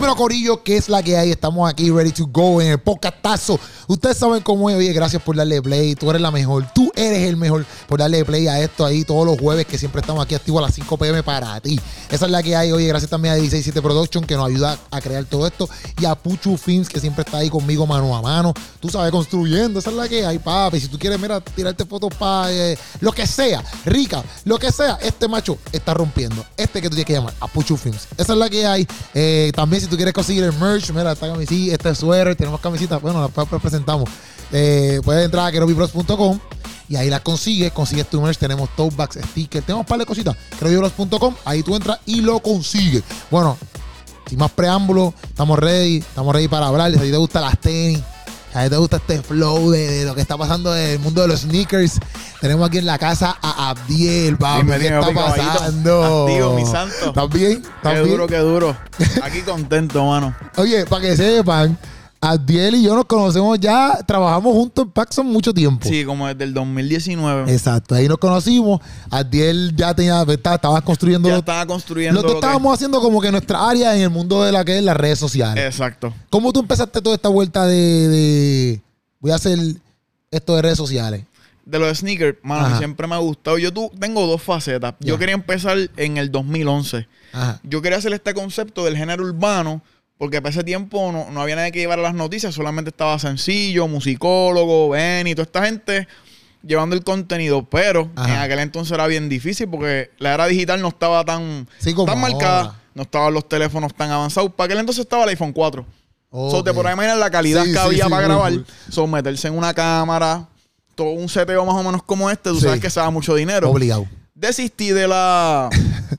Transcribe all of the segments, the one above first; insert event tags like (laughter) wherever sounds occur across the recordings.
Bueno, Corillo, ¿qué es la que hay? Estamos aquí, ready to go en el podcastazo. Ustedes saben cómo es. Oye, gracias por darle play. Tú eres la mejor. Tú eres el mejor por darle play a esto ahí todos los jueves que siempre estamos aquí activos a las 5 pm para ti. Esa es la que hay. Oye, gracias también a 167 Production que nos ayuda a crear todo esto. Y a Puchu Films que siempre está ahí conmigo mano a mano. Tú sabes, construyendo. Esa es la que hay, papi. Si tú quieres, mira, tirarte fotos para eh, lo que sea, rica, lo que sea, este macho está rompiendo. Este que tú tienes que llamar, a Puchu Films. Esa es la que hay. Eh, también si tú quieres conseguir el merch, mira, esta camisita, este suéter, tenemos camisetas, bueno, las presentamos. Eh, puedes entrar a kerobibros.com y ahí las consigues, consigues tu merch, tenemos tote bags, stickers, tenemos un par de cositas, kerobibros.com, ahí tú entras y lo consigues. Bueno, sin más preámbulos, estamos ready, estamos ready para hablar, si te gustan las tenis, a ti te gusta este flow de, lo que está pasando en el mundo de los sneakers. Tenemos aquí en la casa a Abdiel, papi. ¿Qué está pasando? Activo, mi santo. ¿Estás bien? ¿Estás qué duro, qué duro. Aquí contento, mano. Oye, para que sepan, Adiel y yo nos conocemos ya, trabajamos juntos en Paxson mucho tiempo. Sí, como desde el 2019. Exacto, ahí nos conocimos. Adiel ya tenía, estaba construyendo. Ya estaba construyendo. Lo que estábamos haciendo como que nuestra área en el mundo de la que es las redes sociales. Exacto. ¿Cómo tú empezaste toda esta vuelta de, voy a hacer esto de redes sociales? De los sneakers, mano, siempre me ha gustado. Yo tú, tengo dos facetas. Yo quería empezar en el 2011. Yo quería hacer este concepto del género urbano porque para ese tiempo no, había nadie que llevara las noticias, solamente estaba sencillo, musicólogo, Benny, toda esta gente llevando el contenido. Pero en aquel entonces era bien difícil porque la era digital no estaba tan, tan marcada, no estaban los teléfonos tan avanzados. Para aquel entonces estaba el iPhone 4. Okay. te podrás imaginar la calidad que había para grabar. Son meterse en una cámara, todo un seteo más o menos como este, tú sabes que se da mucho dinero. Obligado. Desistí de la.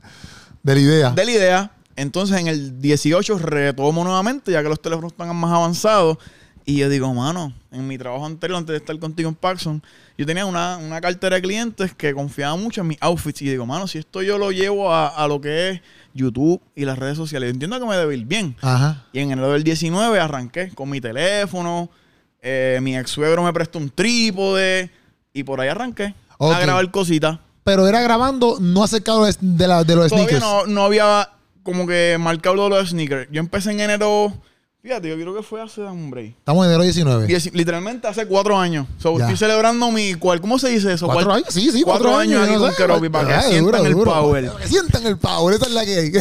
(laughs) de la idea. De la idea. Entonces en el 18 retomo nuevamente, ya que los teléfonos están más avanzados. Y yo digo, mano, en mi trabajo anterior, antes de estar contigo en Paxson, yo tenía una, cartera de clientes que confiaba mucho en mis outfits. Y digo, mano, si esto yo lo llevo a, lo que es YouTube y las redes sociales, yo entiendo que me debe ir bien. Y en enero del 19 arranqué con mi teléfono. Eh, mi ex suegro me prestó un trípode. Y por ahí arranqué a grabar cositas. Pero era grabando no acercado de, la, de los Todavía No, no había como que marcado los sneakers. Yo empecé en enero. Fíjate, yo creo que fue hace un break. Estamos en enero 19. literalmente hace cuatro años. estoy celebrando mi. ¿cuál, ¿Cómo se dice eso? ¿Cuatro años? Sí, sí, cuatro, años, aquí con Keropi para que sientan el power. sientan el power, esa es la que hay.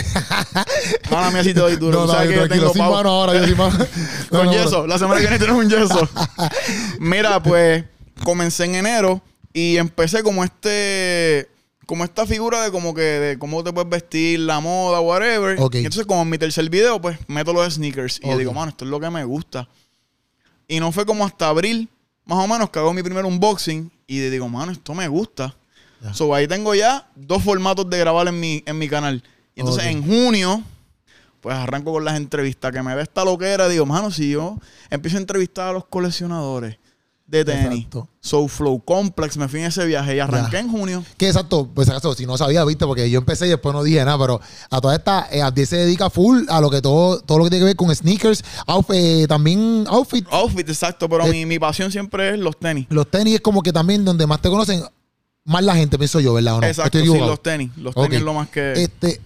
Mala mía, si te doy duro. No, no, yo tengo sin mano ahora, yo sin mano. (laughs) con yeso. La semana que viene tenemos un yeso. (laughs) Mira, pues comencé en enero y empecé como este como esta figura de como que de cómo te puedes vestir, la moda, whatever. Y entonces, como en mi tercer video, pues meto los sneakers. Y yo digo, mano, esto es lo que me gusta. Y no fue como hasta abril, más o menos, que hago mi primer unboxing. Y digo, mano, esto me gusta. So ahí tengo ya dos formatos de grabar en mi, en mi canal. Y entonces en junio, pues arranco con las entrevistas. Que me ve esta loquera. Digo, mano, si yo empiezo a entrevistar a los coleccionadores de tenis. Exacto. Flow Complex, me fui en ese viaje y arranqué en junio. Que exacto, pues exacto, si no sabía, viste, porque yo empecé y después no dije nada, pero a toda esta, eh, se dedica full a lo que todo, todo lo que tiene que ver con sneakers, outfit, eh, también outfit. Outfit, exacto, pero eh, mi, mi, pasión siempre es los tenis. Los tenis es como que también donde más te conocen, más la gente, pienso yo, ¿verdad? ¿O no? Exacto, sí, los tenis. Los tenis es lo más que. Este,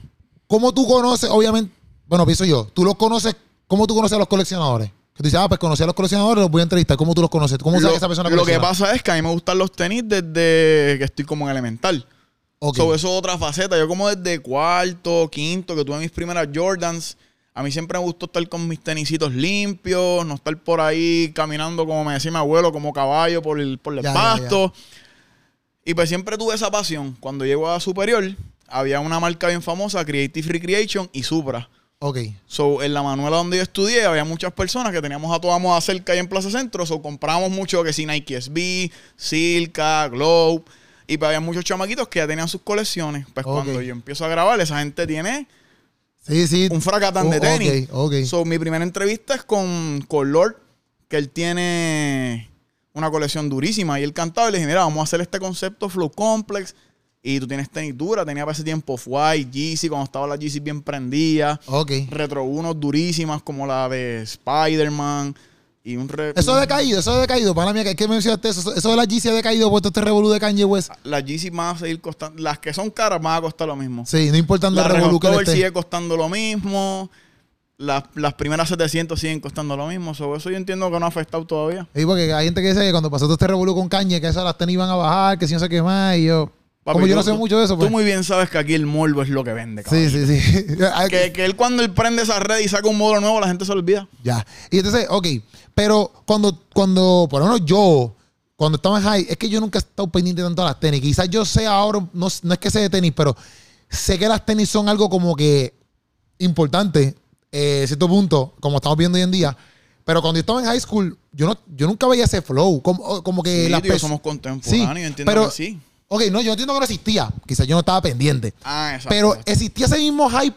¿cómo tú conoces, obviamente, bueno, pienso yo, tú los conoces, ¿cómo tú conoces a los coleccionadores? Que tú dices, ah, pues conocí a los coleccionadores, los voy a entrevistar. ¿Cómo tú los conoces? ¿Cómo sabes que esa persona Lo que pasa es que a mí me gustan los tenis desde que estoy como en elemental. Okay. eso es otra faceta. Yo como desde cuarto, quinto, que tuve mis primeras Jordans. A mí siempre me gustó estar con mis tenisitos limpios, no estar por ahí caminando, como me decía mi abuelo, como caballo por el, por el pasto. Y pues siempre tuve esa pasión. Cuando llego a superior, había una marca bien famosa, Creative Recreation y Supra. Ok. So, en la Manuela donde yo estudié, había muchas personas que teníamos a toda moda cerca ahí en Plaza Centro. So, comprábamos mucho que si Nike SB, Silka, Globe. Y pues había muchos chamaquitos que ya tenían sus colecciones. Pues cuando yo empiezo a grabar, esa gente tiene sí, sí. un fracatán de oh, tenis. Okay, So, mi primera entrevista es con, con Lord, que él tiene una colección durísima. Y él cantaba y le dije, mira, vamos a hacer este concepto Flow Complex y tú tienes tenis dura, tenía para ese tiempo White, Yeezy, cuando estaba la Yeezy bien prendida. Ok. Retro unos durísimas como la de Spider-Man. Y un Eso ha decaído, eso ha decaído. Para mí, que hay que mencionarte eso. Eso de la Yeezy ha decaído por todo este revolú de Kanye West. Las Yeezy van a seguir costando. Las que son caras van a costar lo mismo. Sí, no importando el revolú que sigue costando lo mismo. las, las primeras 700 siguen costando lo mismo. So, eso yo entiendo que no ha afectado todavía. Y porque hay gente que dice que cuando pasó todo este revolú con caña, que esas las tenis iban a bajar, que si no sé qué más, y yo. Papi, como yo tú- no sé tú- mucho de eso, pues. Tú muy bien sabes que aquí el morbo es lo que vende, Sí, cabrón. sí, sí. Hay (laughs) Que, que él cuando él prende esa red y saca un módulo nuevo, la gente se olvida. Ya. Y entonces, ok, pero cuando, cuando, por lo menos yo, cuando estaba en high, es que yo nunca he estado pendiente tanto a las tenis. Quizás yo sé ahora, no, no es que sé de tenis, pero sé que las tenis son algo como que importante, eh, a cierto punto, como estamos viendo hoy en día. Pero cuando yo estaba en high school, yo no, yo nunca veía ese flow. Como, como que Sí, las tío, somos contemporáneos, Sí, entiendo pero- que sí. Ok, no, yo entiendo que no existía. Quizás yo no estaba pendiente. Ah, exacto. Pero exacto. existía ese mismo hype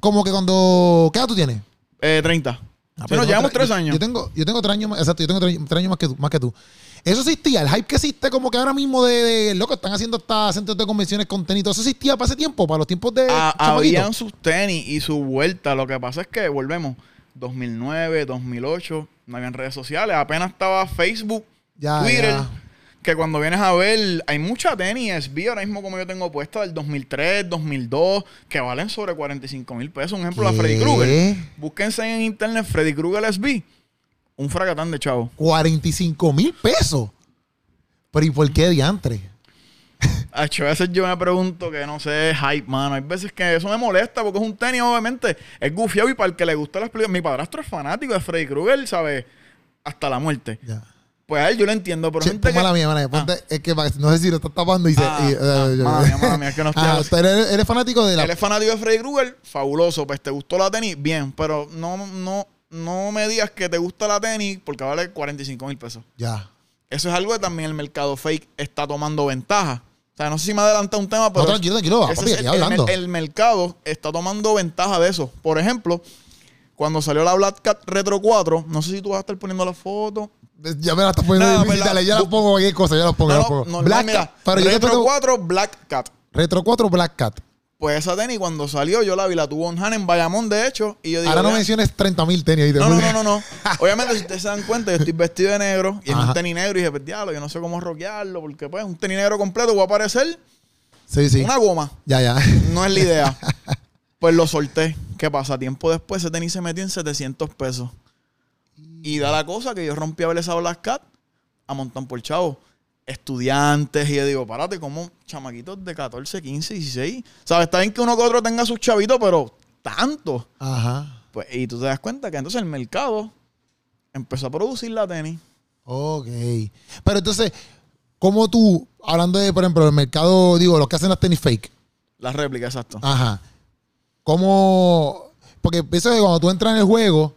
como que cuando... ¿Qué edad tú tienes? Eh, 30. Ah, Sí, yo- llevamos tres años. Yo tengo, yo tengo tres años más, exacto, yo tengo tres, tres años más que tú, más que tú. Eso existía, el hype que existe como que ahora mismo de, de loco, están haciendo hasta centros de convenciones con tenis, todo eso existía para ese tiempo, para los tiempos de Ah, chamaquito. habían sus tenis y su vuelta. Lo que pasa es que volvemos. 2009, 2008, no habían redes sociales. Apenas estaba Facebook, Ya, Twitter. ya. Que cuando vienes a ver, hay mucha tenis SB ahora mismo como yo tengo puesta del 2003, 2002, que valen sobre 45 mil pesos. Un ejemplo, la ¿Qué? Freddy Krueger. Búsquense en internet Freddy Krueger SB. Un fracatán de chavo. 45 mil pesos. Pero ¿y por qué diantre? A veces yo me pregunto que no sé, hype, mano. Hay veces que eso me molesta porque es un tenis, obviamente. Es gufiado y para el que le gusta las películas. Mi padrastro es fanático de Freddy Krueger, ¿sabes? Hasta la muerte. Ya. Pues a él yo lo entiendo, pero Che, gente que... la mía, mala mía, ponte- es que no sé si lo estás tapando y se... Ah, y- eh, ah, yo- mala mía, mala mía, es que no (laughs) estoy Ah, eres fanático de la... Él es fanático de Freddy Krueger, fabuloso. Pues te gustó la tenis, bien. Pero no, no, no me digas que te gusta la tenis porque vale 45 mil pesos. Ya. Eso es algo que también el mercado fake está tomando ventaja. O sea, no sé si me adelanta un tema, pero... No, tranquilo, tranquilo, ese papi, es el, el hablando. mer- el mercado está tomando ventaja de eso. Por ejemplo, cuando salió la Black Cat Retro 4, no sé si tú vas a estar poniendo la foto. Ya me la estás poniendo No, difícil, la- dale, ya la pongo cualquier cosa, ya la pongo, ya No, la pongo. Black mira, Cat, pero yo Retro tengo 4 Black Cat. Retro 4 Black Cat. Pues esa tenis cuando salió yo la vi, la tuvo en Han en Bayamón, de hecho, y yo digo... Ahora no menciones 30 mil tenis. ¿oíste? No, no, no, no, (laughs) no. Obviamente, si ustedes se dan cuenta, yo estoy vestido de negro y es Ajá. un tenis negro y dije, pues diablo, yo no sé cómo rockearlo, porque pues un tenis negro completo va a parecer Sí, sí. una goma. Ya, ya. (laughs) No es la idea. (laughs) Pues lo solté. ¿Qué pasa? Tiempo después ese tenis se metió en 700 pesos. Y da la cosa que yo rompí a ver esa Black Cat a montón por chavo. Estudiantes, y yo digo, párate, como chamaquitos de 14, 15, 16. ¿Sabes? Está bien que uno que otro tenga sus chavitos, pero tanto. Ajá. Pues, y tú te das cuenta que entonces el mercado empezó a producir la tenis. Ok. Pero entonces, ¿cómo tú, hablando de, por ejemplo, el mercado, digo, los que hacen las tenis fake? La réplica, exacto. Ajá. ¿Cómo? Porque pienso que cuando tú entras en el juego,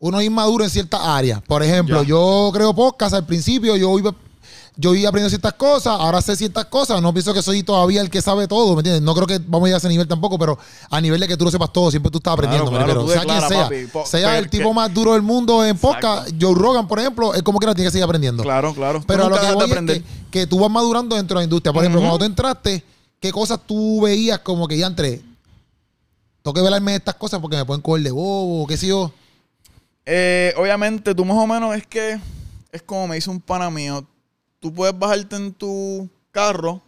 uno es inmaduro en ciertas áreas. Por ejemplo, Ya. yo creo podcast al principio, yo iba, yo iba aprendiendo ciertas cosas, ahora sé ciertas cosas. No pienso que soy todavía el que sabe todo, ¿me entiendes? No creo que vamos a llegar a ese nivel tampoco, pero a nivel de que tú lo sepas todo, siempre tú estás aprendiendo. Claro, tú sea quien sea, papi. Sea el tipo que- más duro del mundo en podcast, Joe Rogan, por ejemplo, es como que no tiene que seguir aprendiendo. Claro, claro. Pero a lo que voy es que, que tú vas madurando dentro de la industria. Por ejemplo, cuando tú entraste, ¿qué cosas tú veías como que ya entré? Tengo que velarme de estas cosas porque me pueden coger de bobo, qué sé yo. Eh, obviamente, tú más o menos es que es como me dice un pana mío. Tú puedes bajarte en tu carro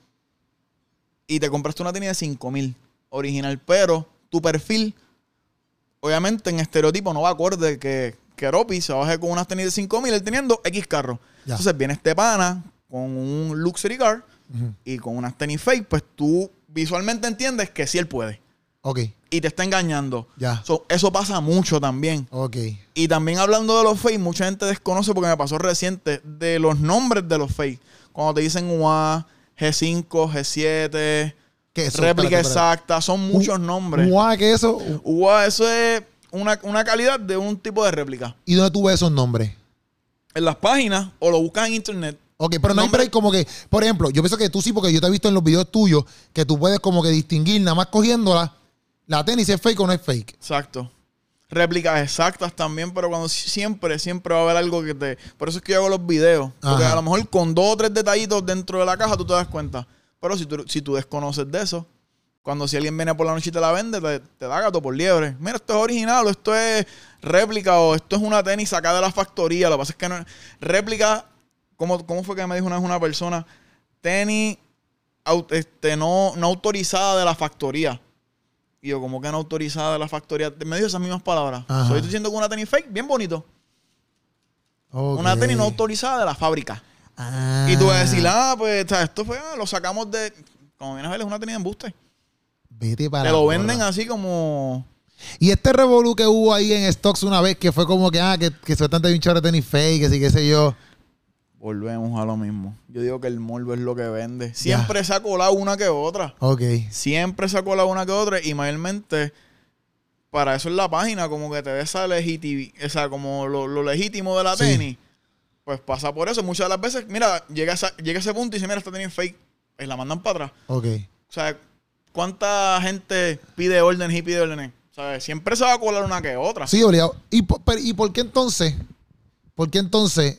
y te compraste una tenis de 5 mil original, pero tu perfil, obviamente en estereotipo no va acorde que, que Ropi se baje con unas tenis de 5 mil, él teniendo X carro. Ya. Entonces viene este pana con un luxury car y con unas tenis fake, pues tú visualmente entiendes que sí él puede. Ok, Y te está engañando. ya. So, eso pasa mucho también. Ok. Y también hablando de los fake, mucha gente desconoce porque me pasó reciente de los nombres de los fake. Cuando te dicen UA, G5, G7, ¿Qué es eso? réplica Espérate, espérate. exacta, son muchos nombres. Guau, ¿qué es eso? UA, eso es una, una calidad de un tipo de réplica. ¿Y dónde tú ves esos nombres? En las páginas o lo buscas en internet. Ok, pero no hay break como que, por ejemplo, yo pienso que tú sí, porque yo te he visto en los videos tuyos que tú puedes como que distinguir nada más cogiéndola, la tenis es fake o no es fake. Exacto. Réplicas exactas también, pero cuando siempre, siempre va a haber algo que te. Por eso es que yo hago los videos. Porque Ajá. a lo mejor con dos o tres detallitos dentro de la caja tú te das cuenta. Pero si tú, si tú desconoces de eso, cuando si alguien viene por la noche y te la vende, te, te da gato por liebre. Mira, esto es original, o esto es réplica, o esto es una tenis sacada de la factoría. Lo que pasa es que no réplica, ¿cómo, cómo fue que me dijo una vez una persona? Tenis este, no, no autorizada de la factoría. Y yo, como que no autorizada de la factoría. Me dijo esas mismas palabras. Ajá. Estoy diciendo que una tenis fake, bien bonito. Una tenis no autorizada de la fábrica. Ah. Y tú vas a decir, ah, pues esto fue, ah, lo sacamos de. Como vienes a ver, es una tenis de embuste. Vete para Te lo venden porra. así como. Y este revolú que hubo ahí en stocks una vez, que fue como que, ah, que, que sueltan de un chorro de tenis fake, que sí, qué sé yo. Volvemos a lo mismo. Yo digo que el morbo es lo que vende. Siempre se ha colado una que otra. Ok. Siempre se ha colado una que otra. Y mayormente, para eso es la página, como que te dé esa legitividad, o sea, como lo, lo legítimo de la Sí. tenis. Pues pasa por eso. Muchas de las veces, mira, llega, esa- llega ese punto y dice, mira, esta tenis fake. Y la mandan para atrás. Ok. O sea, ¿cuánta gente pide órdenes y pide órdenes? ¿Sabes? Siempre se va a colar una que otra. Sí, obligado. ¿Y por, pero- ¿Y por qué entonces? ¿Por qué entonces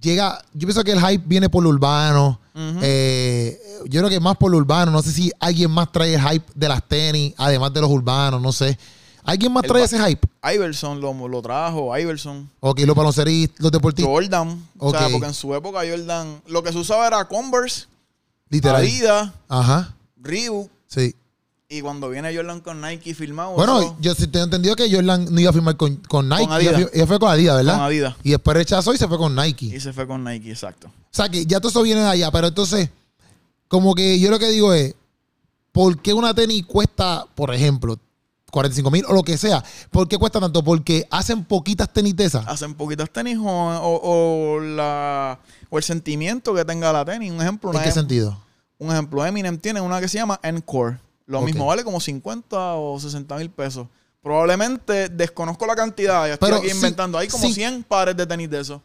llega? Yo pienso que el hype viene por lo urbano. Eh, yo creo que más por lo urbano. No sé si alguien más trae el hype de las tenis, además de los urbanos, no sé. ¿Alguien más El trae ese hype? Iverson lo, lo trajo, Iverson. Ok, los balonceristas, los deportistas. Jordan. O sea, porque en su época Jordan, lo que se usaba era Converse, Literal. Adidas, Ajá. Reebok. Sí. Y cuando viene Jordan con Nike filmado, Bueno, eso, yo sí tengo entendido que Jordan no iba a firmar con, con Nike. Con Adidas. Ella, fue- con Adidas, ¿verdad? con Adidas. Y después rechazó y se fue con Nike. Y se fue con Nike, exacto. O sea que ya todo eso viene de allá, pero entonces, como que yo lo que digo es, ¿por qué una tenis cuesta, por ejemplo, 45 mil o lo que sea? ¿Por qué cuesta tanto? Porque hacen poquitas tenis de esas. Hacen poquitas tenis o, o- o la, o el sentimiento que tenga la tenis. Un ejemplo, ¿En una qué em- sentido? un ejemplo, Eminem tiene una que se llama Encore. Lo mismo, vale como 50 o 60 mil pesos. Probablemente desconozco la cantidad, ya estoy Pero aquí inventando. Hay como sí. 100 pares de tenis de eso.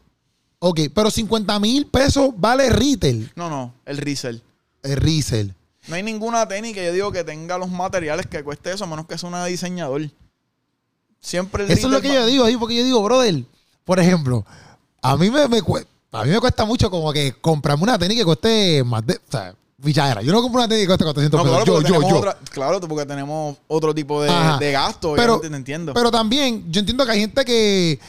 Ok, pero 50 mil pesos vale retail, No, no, el resell. el resell. No hay ninguna tenis que yo digo que tenga los materiales que cueste eso, a menos que sea una diseñador. Siempre el Eso es lo que yo digo ahí, porque yo digo, brother, por ejemplo, a mí me, a mí me cuesta mucho como que comprarme una tenis que cueste más de, o sea, Yo no compro una tenis que cueste 400 No, pesos. claro, yo, porque yo, tenemos yo. otra- claro, porque tenemos otro tipo de, gasto, Pero- te entiendo. Pero también, yo entiendo que hay gente que,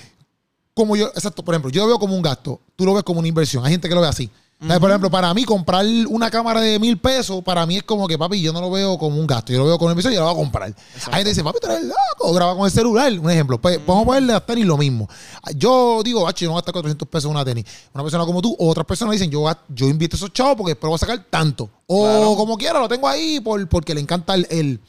como yo, exacto, por ejemplo, yo lo veo como un gasto, tú lo ves como una inversión. Hay gente que lo ve así. Por ejemplo, para mí, comprar una cámara de mil pesos, para mí es como que, papi, yo no lo veo como un gasto, yo lo veo como una inversión y yo lo voy a comprar. Hay gente que dice, papi, tú eres loco, graba con el celular, un ejemplo. Pues vamos a ponerle a tenis lo mismo. Yo digo, bacho, yo no voy a gastar 400 pesos en una tenis. Una persona como tú, o otras personas dicen, yo, yo invierto esos chavos porque después voy a sacar tanto. O Claro. como quiera, lo tengo ahí por, porque le encanta el, el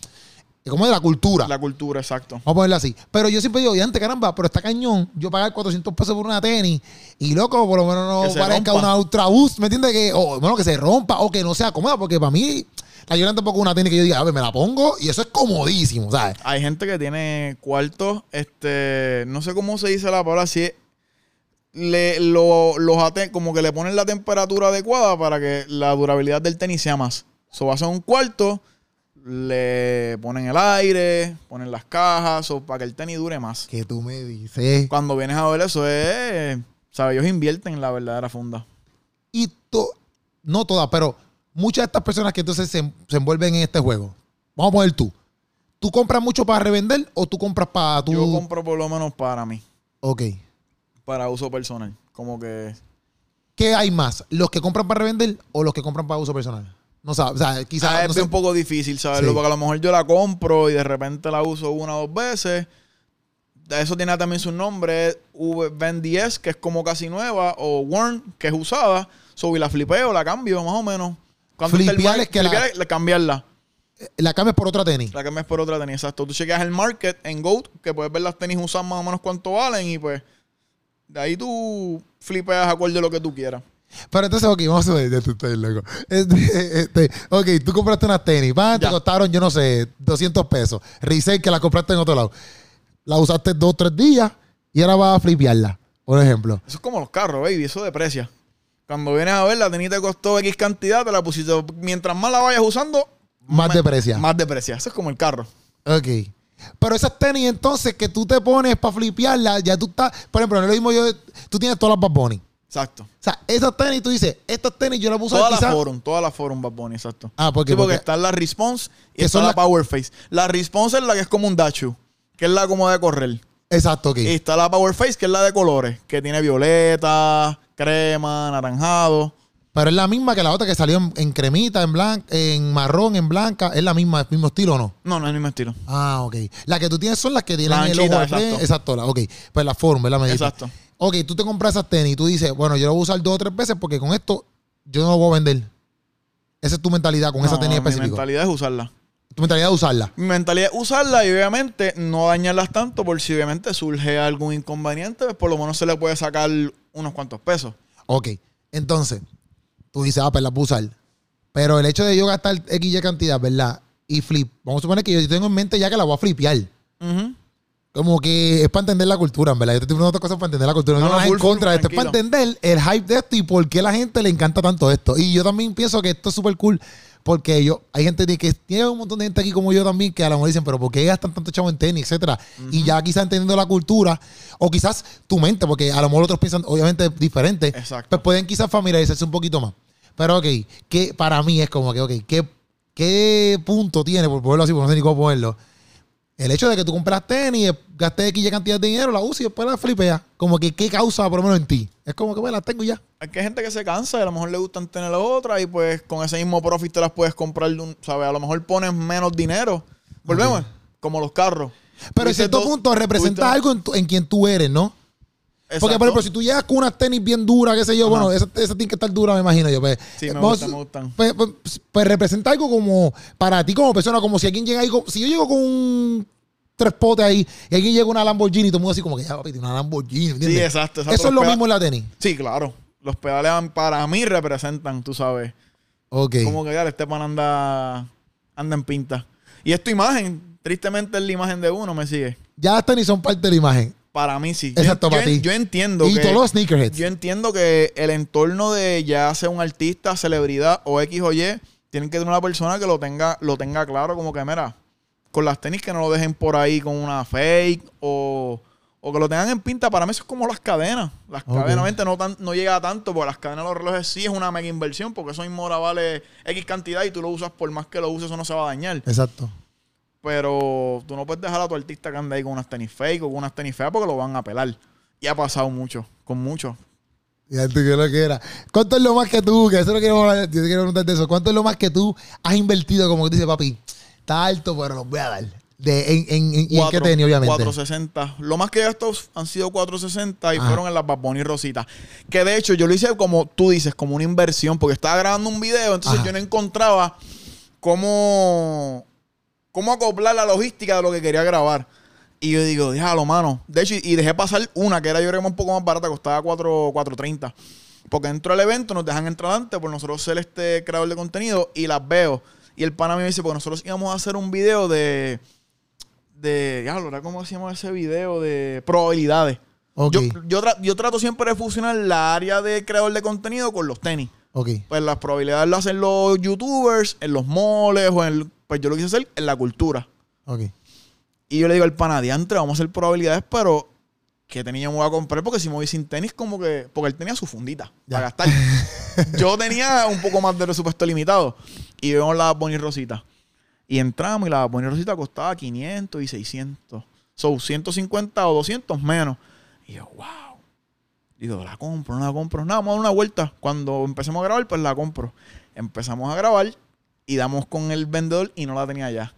como es la cultura. La cultura, exacto. Vamos a ponerlo así. Pero yo siempre digo, y antes, caramba, pero está cañón. Yo pagar 400 pesos por una tenis y loco, por lo menos no parezca rompa. una Ultra Boost, ¿me entiendes? Que, o bueno, que se rompa o que no sea cómoda, porque para mí, la Jordan tampoco es una tenis que yo diga, a ver, me la pongo y eso es comodísimo, ¿sabes? Hay gente que tiene cuartos, este, no sé cómo se dice la palabra, si es- le, lo- los como que le ponen la temperatura adecuada para que la durabilidad del tenis sea más. So, vas a un cuarto, le ponen el aire, ponen las cajas, so, para que el tenis dure más. Que tú me dices. Cuando vienes a ver eso es, ¿sabes? Ellos invierten en la verdadera funda. Y to- no todas, pero muchas de estas personas que entonces se, se envuelven en este juego. Vamos a poner tú. ¿Tú compras mucho para revender o tú compras para tu. Yo compro por lo menos para mí, Ok. para uso personal. Como que ¿Qué hay más? ¿Los que compran para revender o los que compran para uso personal? No sabes. O sea, quizás. Ah, no es sé. un poco difícil saberlo, Sí. porque a lo mejor yo la compro y de repente la uso una o dos veces. Eso tiene también su nombre, Ben 10, que es como casi nueva, o Worn, que es usada. So, y la flipeo, la cambio, más o menos. Cuando el mar- es que la- cambiarla. La cambias por otra tenis. La cambias por otra tenis, exacto. Tú chequeas el market en Goat, que puedes ver las tenis usadas más o menos cuánto valen, y pues de ahí tú flipeas acorde a lo que tú quieras. Pero entonces, ok, vamos a ver, ya tú estás loco. Este, este, ok, tú compraste unas tenis, van, te costaron, yo no sé, 200 pesos. Resale que la compraste en otro lado. La usaste dos, tres días y ahora vas a flipearla, por ejemplo. Eso es como los carros, baby, eso deprecia. Cuando vienes a ver, la tenis te costó X cantidad, te la pusiste. Mientras más la vayas usando, Más deprecia. Más deprecia. Eso es como el carro. Ok. Pero esas tenis entonces que tú te pones para flipearla, ya tú estás, por ejemplo, no es lo mismo yo, tú tienes todas las Bad Bunny. Exacto. O sea, esas tenis, tú dices, estas tenis yo las puse Todas las forum, todas las forum Bad Bunny, exacto. Ah, ¿por qué? Sí, porque, Porque- está la Response y está son la las- Power Face. La Response es la que es como un Dachu, que es la como de correr. Exacto, ok. Y está la Power Face, que es la de colores, que tiene violeta, crema, naranjado. Pero es la misma que la otra que salió en, en cremita, en blanca, en marrón, en blanca. ¿Es la misma, el mismo estilo o no? No, no es el mismo estilo. Ah, ok. Las que tú tienes son las que tienen Las el anchitas, ojo exacto. Exacto. la- ok. Pues la forma, la medida. Exacto. Ok, tú te compras esas tenis y tú dices, bueno, yo lo voy a usar dos o tres veces porque con esto yo no lo voy a vender. Esa es tu mentalidad con esa tenis Mi específica. mentalidad es usarla. Tu mentalidad de usarla. Mi mentalidad es usarla y obviamente no dañarlas tanto por si obviamente surge algún inconveniente, pues por lo menos se le puede sacar unos cuantos pesos. Ok. Entonces, tú dices, ah, pues la voy a usar. Pero el hecho de yo gastar XY cantidad, ¿verdad? Y flip. Vamos a suponer que yo tengo en mente ya que la voy a flipear. Ujú. Como que es para entender la cultura, en verdad. Yo te estoy preguntando cosas para entender la cultura. No, No, no, en full, contra de esto. Es para entender el hype de esto y por qué a la gente le encanta tanto esto. Y yo también pienso que esto es súper cool. Porque yo, hay gente que tiene un montón de gente aquí como yo también que a lo mejor dicen, pero ¿por qué gastan tanto chavo en tenis, etcétera? Y ya quizás entendiendo la cultura, o quizás tu mente, porque a lo mejor otros piensan obviamente diferente, Exacto. pues pueden quizás familiarizarse un poquito más. Pero ok, que para mí es como que, ok, ¿qué, qué punto tiene, por ponerlo así, porque no sé ni cómo ponerlo? El hecho de que tú compras tenis, gastes X cantidad de dinero, la usas y después la flipeas. Como que, ¿qué causa por lo menos en ti? Es como que, pues, las tengo ya. Es que hay gente que se cansa y a lo mejor le gustan tener la otra y pues con ese mismo profit te las puedes comprar, ¿sabes? A lo mejor pones menos dinero. Volvemos, como los carros. Pero en cierto punto representa algo en, tu- en quien tú eres, ¿no? Porque, por ejemplo, si tú llegas con unas tenis bien duras, qué sé yo, Ajá. bueno, esa, esa tiene que estar dura, me imagino yo. Pues, Sí, me vamos- gustan, me gustan. Pues, pues, pues representa algo como para ti como persona, como si alguien llega ahí, si yo llego con un tres potes ahí y alguien llega una Lamborghini y todo el mundo así como que ya, papi, tiene una Lamborghini, ¿entiendes? Sí, exacto, exacto. Eso es lo mismo en la tenis. Sí, claro. Los pedales para mí representan, tú sabes. Ok. Como que dale, este pan anda, anda en pinta. Y esta imagen, tristemente es la imagen de uno, me sigue. Ya las tenis son parte de la imagen. Para mí sí. Exacto, yo, para ti. Yo entiendo Y que... todos los sneakerheads. Yo entiendo que el entorno de ya sea un artista, celebridad o X o Y, tienen que tener una persona que lo tenga, lo tenga claro, como que, mira, con las tenis que no lo dejen por ahí con una fake o, o que lo tengan en pinta. Para mí eso es como las cadenas. Las cadenas, obviamente, no, tan, no llega a tanto, porque las cadenas de los relojes sí es una mega inversión, porque eso mismo ahora vale X cantidad y tú lo usas por más que lo uses, eso no se va a dañar. Exacto. Pero tú no puedes dejar a tu artista que ande ahí con unas tenis fake o con unas tenis feas porque lo van a pelar. Y ha pasado mucho, con muchos. Ya tú que lo que era. ¿Cuánto es lo más que tú, que eso lo quiero yo te quiero preguntar de eso, cuánto es lo más que tú has invertido, como que dices, papi, está alto, pero los voy a dar? De, en, en, en- y en qué Cuatro- tenis, obviamente. 460. Lo más que gastado han sido 460 y Ajá. fueron en las Bad Bunny Rositas. Que de hecho yo lo hice como tú dices, como una inversión, porque estaba grabando un video, entonces Ajá. yo no encontraba cómo, cómo acoplar la logística de lo que quería grabar. Y yo digo, déjalo, mano. De hecho, y- dejé pasar una que era yo creo que un poco más barata, costaba 4, 4.30. Porque dentro del evento nos dejan entrar antes por nosotros ser este creador de contenido y las veo. Y el pana me dice, porque nosotros íbamos a hacer un video de de. Diablo, ¿era ¿cómo se llama ese video? De probabilidades. Ok, Yo, yo, tra- yo trato siempre de fusionar la área de creador de contenido con los tenis. ok. Pues las probabilidades lo hacen los youtubers, en los moles o en. Pues yo lo quise hacer en la cultura. Ok. Y yo le digo al pana, diantre, vamos a hacer probabilidades, pero ¿qué tenis yo me voy a comprar? Porque si me voy sin tenis, como que. Porque él tenía su fundita Ya. para gastar. (laughs) yo tenía un poco más de presupuesto limitado. Y vemos la Bonnie Rosita. Y entramos y la Bonnie Rosita costaba 500 y 600. Son 150 o 200 menos. Y yo, wow. Digo, la compro, no la compro. Nada, vamos a dar una vuelta. Cuando empecemos a grabar, pues la compro. Empezamos a grabar y damos con el vendedor y no la tenía ya.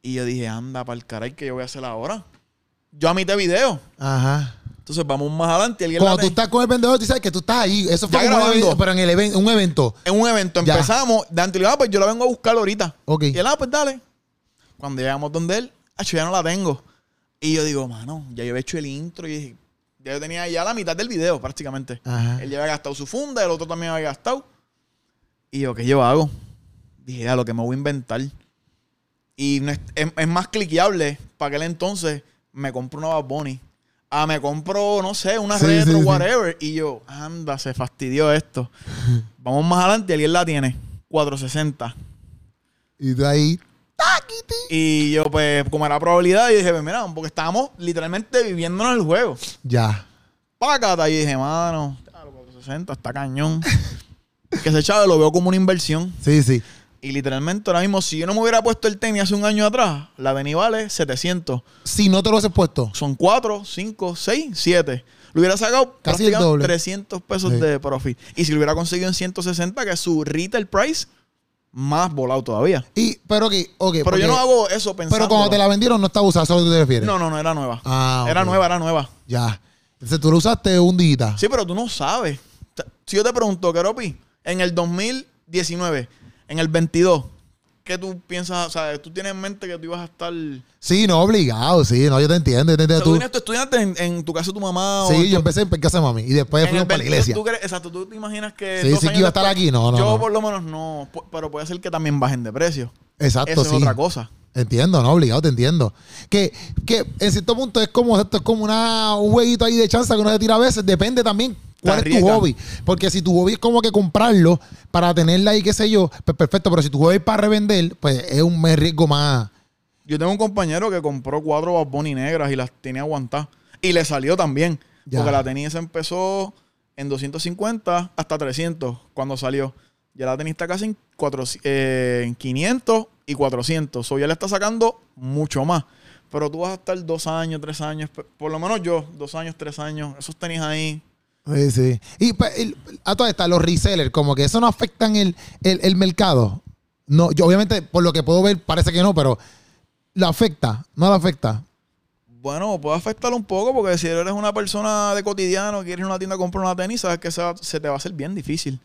Y yo dije, anda, para el caray, que yo voy a hacer ahora? Yo a mitad de video. Ajá. Entonces vamos más adelante. alguien Cuando la tú estás con el vendedor, tú sabes que tú estás ahí. Eso fue un evento, pero en el un evento. En un evento Ya. empezamos. Dante le digo, ah, pues yo la vengo a buscar ahorita. Ok. Y él, ah, pues dale. Cuando llegamos donde él, ah, yo ya no la tengo. Y yo digo, mano, ya yo había hecho el intro y dije, ya yo tenía ya la mitad del video prácticamente. Ajá. Él ya había gastado su funda, el otro también había gastado. Y yo, ¿qué yo hago? Dije, a lo que me voy a inventar. Y no es, es- es más cliqueable. Para aquel entonces, me compro una Bad Bunny. Ah, me compro, no sé, una Sí, retro, sí, sí. whatever. Y yo, anda, se fastidió esto. (laughs) Vamos más adelante, alguien la tiene. 460. Y tú ahí. ¡taquiti! Y yo, pues, como era probabilidad, yo dije, pues, mira, porque estábamos literalmente viviéndonos el juego. Ya. Pácata. Y dije, mano, claro, 460 está cañón. (laughs) que ese chavo lo veo como una inversión. Sí, sí. Y literalmente ahora mismo, si yo no me hubiera puesto el tenis hace un año atrás, la tenis vale 700. Si no te lo has puesto. Son 4, 5, 6, 7. Lo hubiera sacado Casi el doble. 300 pesos Sí. de profit. Y si lo hubiera conseguido en 160, que es su retail price, más volado todavía. Y, pero ok, ok. Pero yo no hago eso pensando. Pero cuando te la vendieron no estaba usada, eso es lo que tú te refieres. No, no, no, era nueva. Ah, Era nueva, era nueva. Ya. Entonces tú lo usaste un día. Sí, pero tú no sabes. Si yo te pregunto, Keropi, en el 2019, en el 22, ¿qué tú piensas? O sea, tú tienes en mente que tú ibas a estar. O Sí, no, obligado, sí, no, yo te entiendo. Yo te entiendo sea, tú tú. tienes tu estudiante en, en tu casa de tu mamá. o Sí, yo tu- empecé en casa de mami y después el para la 22, iglesia. ¿tú crees- exacto, tú te imaginas que. Sí, sí que iba a estar aquí. No, no, Yo, no. por lo menos, no. Pero puede ser que también bajen de precio. Exacto, Eso sí. es otra cosa. Entiendo, no, obligado, te entiendo. Que, que en cierto punto es como esto es como una, un jueguito ahí de chance que uno se tira a veces. Depende también cuál es tu hobby. Porque si tu hobby es como que comprarlo para tenerla ahí, qué sé yo, pues perfecto. Pero si tu hobby es para revender, pues es un riesgo más. Yo tengo un compañero que compró cuatro Bad Bunny negras y las tenía aguantadas. Y le salió también. Ya. Porque la tenis se empezó en 250 hasta 300 cuando salió. Ya la tenis está casi en, 400, eh, en 500 y 400. O ya le está sacando mucho más. Pero tú vas a estar dos años, tres años. Por lo menos yo, dos años, tres años. Esos tenis ahí. Sí, sí. Y el- a todas estas, los resellers, como que eso no afectan el, el, el mercado. No, yo obviamente, por lo que puedo ver, parece que no, pero ¿lo afecta? ¿No lo afecta? Bueno, puede afectar un poco porque si eres una persona de cotidiano, quieres ir a una tienda a comprar una tenis, sabes que se, te va a hacer bien difícil.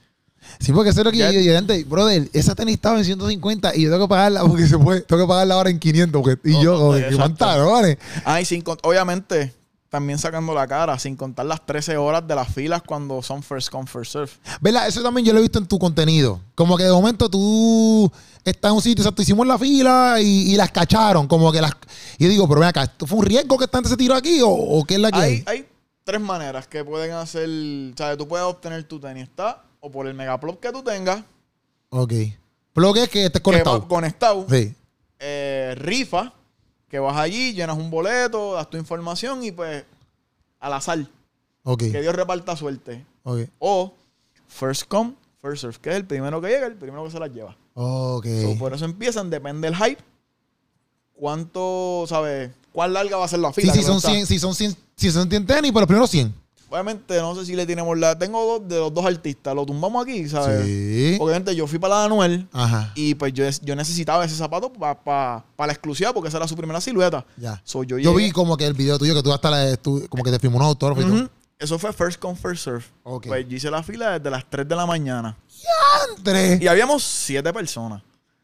Sí, porque eso es lo que yo yo antes, brother, esa tenis estaba en 150 y yo tengo que pagarla porque se puede, tengo que pagarla ahora en 500. porque- y yo, como que, exacto. pantalones. Ah, y sin obviamente, también sacando la cara, sin contar las 13 horas de las filas cuando son first come, first serve. ¿Verdad? Eso también yo lo he visto en tu contenido. Como que de momento tú estás en un sitio, exacto, hicimos la fila y, y las cacharon. Como que las. Y yo digo, pero ven acá, ¿esto fue un riesgo que esta gente se tiró aquí o, o qué es la que hay? Hay, hay tres maneras que pueden hacer, o sea, tú puedes obtener tu tenis, está o por el megaplop que tú tengas, Ok. Plug es que estés conectado. conectado, Sí. eh, rifa, que vas allí, llenas un boleto, das tu información y pues al azar, Ok. que Dios reparta suerte. Ok. O first come, first serve, que es el primero que llega, el primero que se las lleva. Ok. So, por eso empiezan, depende del hype. ¿Cuánto, sabes? ¿Cuál larga va a ser la Sí, fila? si son está? 100, si son 100, si son 100 tenis, pero los primeros 100. Obviamente, no sé si le tenemos la. Tengo dos de los dos artistas, lo tumbamos aquí, ¿sabes? Sí. Obviamente, yo fui para la de Anuel Ajá. y pues yo, yo necesitaba ese zapato para la exclusiva porque esa era su primera silueta. Ya. So, yo vi como que el video tuyo que tú hasta la, tú- como que te firmó un autógrafo. Eso fue first come, first serve. Pues yo hice la fila desde las 3 de la mañana. Tres. Y habíamos 7 personas.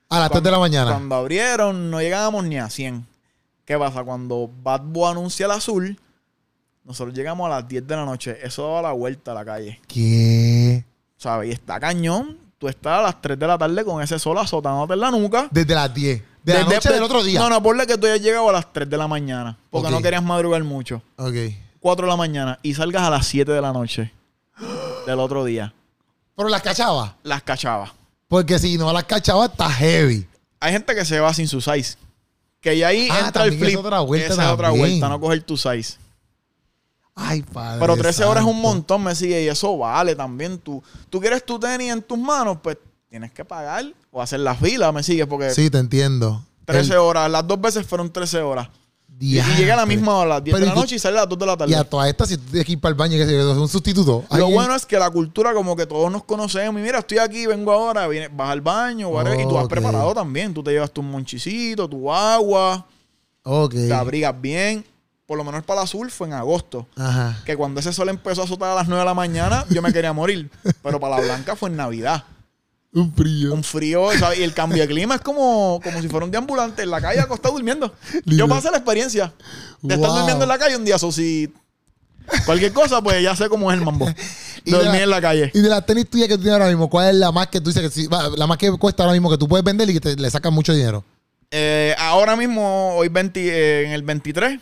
A las 3 de la mañana. Cuando abrieron, no llegábamos ni a 100. ¿Qué pasa? Cuando Bad Boy anuncia el azul, nosotros llegamos a las 10 de la noche. Eso daba la vuelta a la calle. ¿Qué? ¿Sabes? Y está cañón. Tú estás a las 3 de la tarde con ese sol azotándote en la nuca. Desde las 10. De la Desde- noche del otro día. No, no, ponle que tú hayas llegado a las 3 de la mañana. Porque no querías madrugar mucho. Ok. 4 de la mañana. Y salgas a las 7 de la noche (gasps) del otro día. Pero las cachaba. Las cachabas. Porque si no las cachaba, está heavy. Hay gente que se va sin su size. Que ya ahí Ah, entra el también es flip. otra vuelta Esa es otra vuelta, no coger tu size. Ay, padre. Pero 13 horas es un montón, me sigue, y eso vale también. Tú, tú quieres tu tenis en tus manos, pues tienes que pagar o hacer la fila, me sigue, porque Sí, te entiendo. 13 El horas, las dos veces fueron 13 horas. Y, y diantre. llega a la misma hora, a las 10 Pero de la tú- noche y sale a las 2 de la tarde. Y a todas estas, si tú tienes que ir para el baño, que es un sustituto. Lo bueno es que la cultura, como que todos nos conocemos. Y mira, estoy aquí, vengo ahora, viene, vas al baño, y tú vas Ok. preparado también. Tú te llevas tu monchicito, tu agua, Ok. te abrigas bien. Por lo menos para el azul fue en agosto. Ajá. Que cuando ese sol empezó a azotar a las 9 de la mañana, yo me quería morir. Pero para la blanca fue en Navidad. Un frío. Un frío, ¿sabes? Y el cambio de clima es como, como si fuera un deambulante en la calle acostado durmiendo. Yo pasé la experiencia de estar Wow. durmiendo en la calle un día. So, si cualquier cosa, pues ya sé cómo es el mambo. (laughs) Dormir la- en la calle. Y de las tenis tuyas que tú tienes ahora mismo, ¿cuál es la más que tú dices que sí, la más que cuesta ahora mismo que tú puedes vender y que te, le sacas mucho dinero? Eh, ahora mismo, hoy 20, eh, en el 23,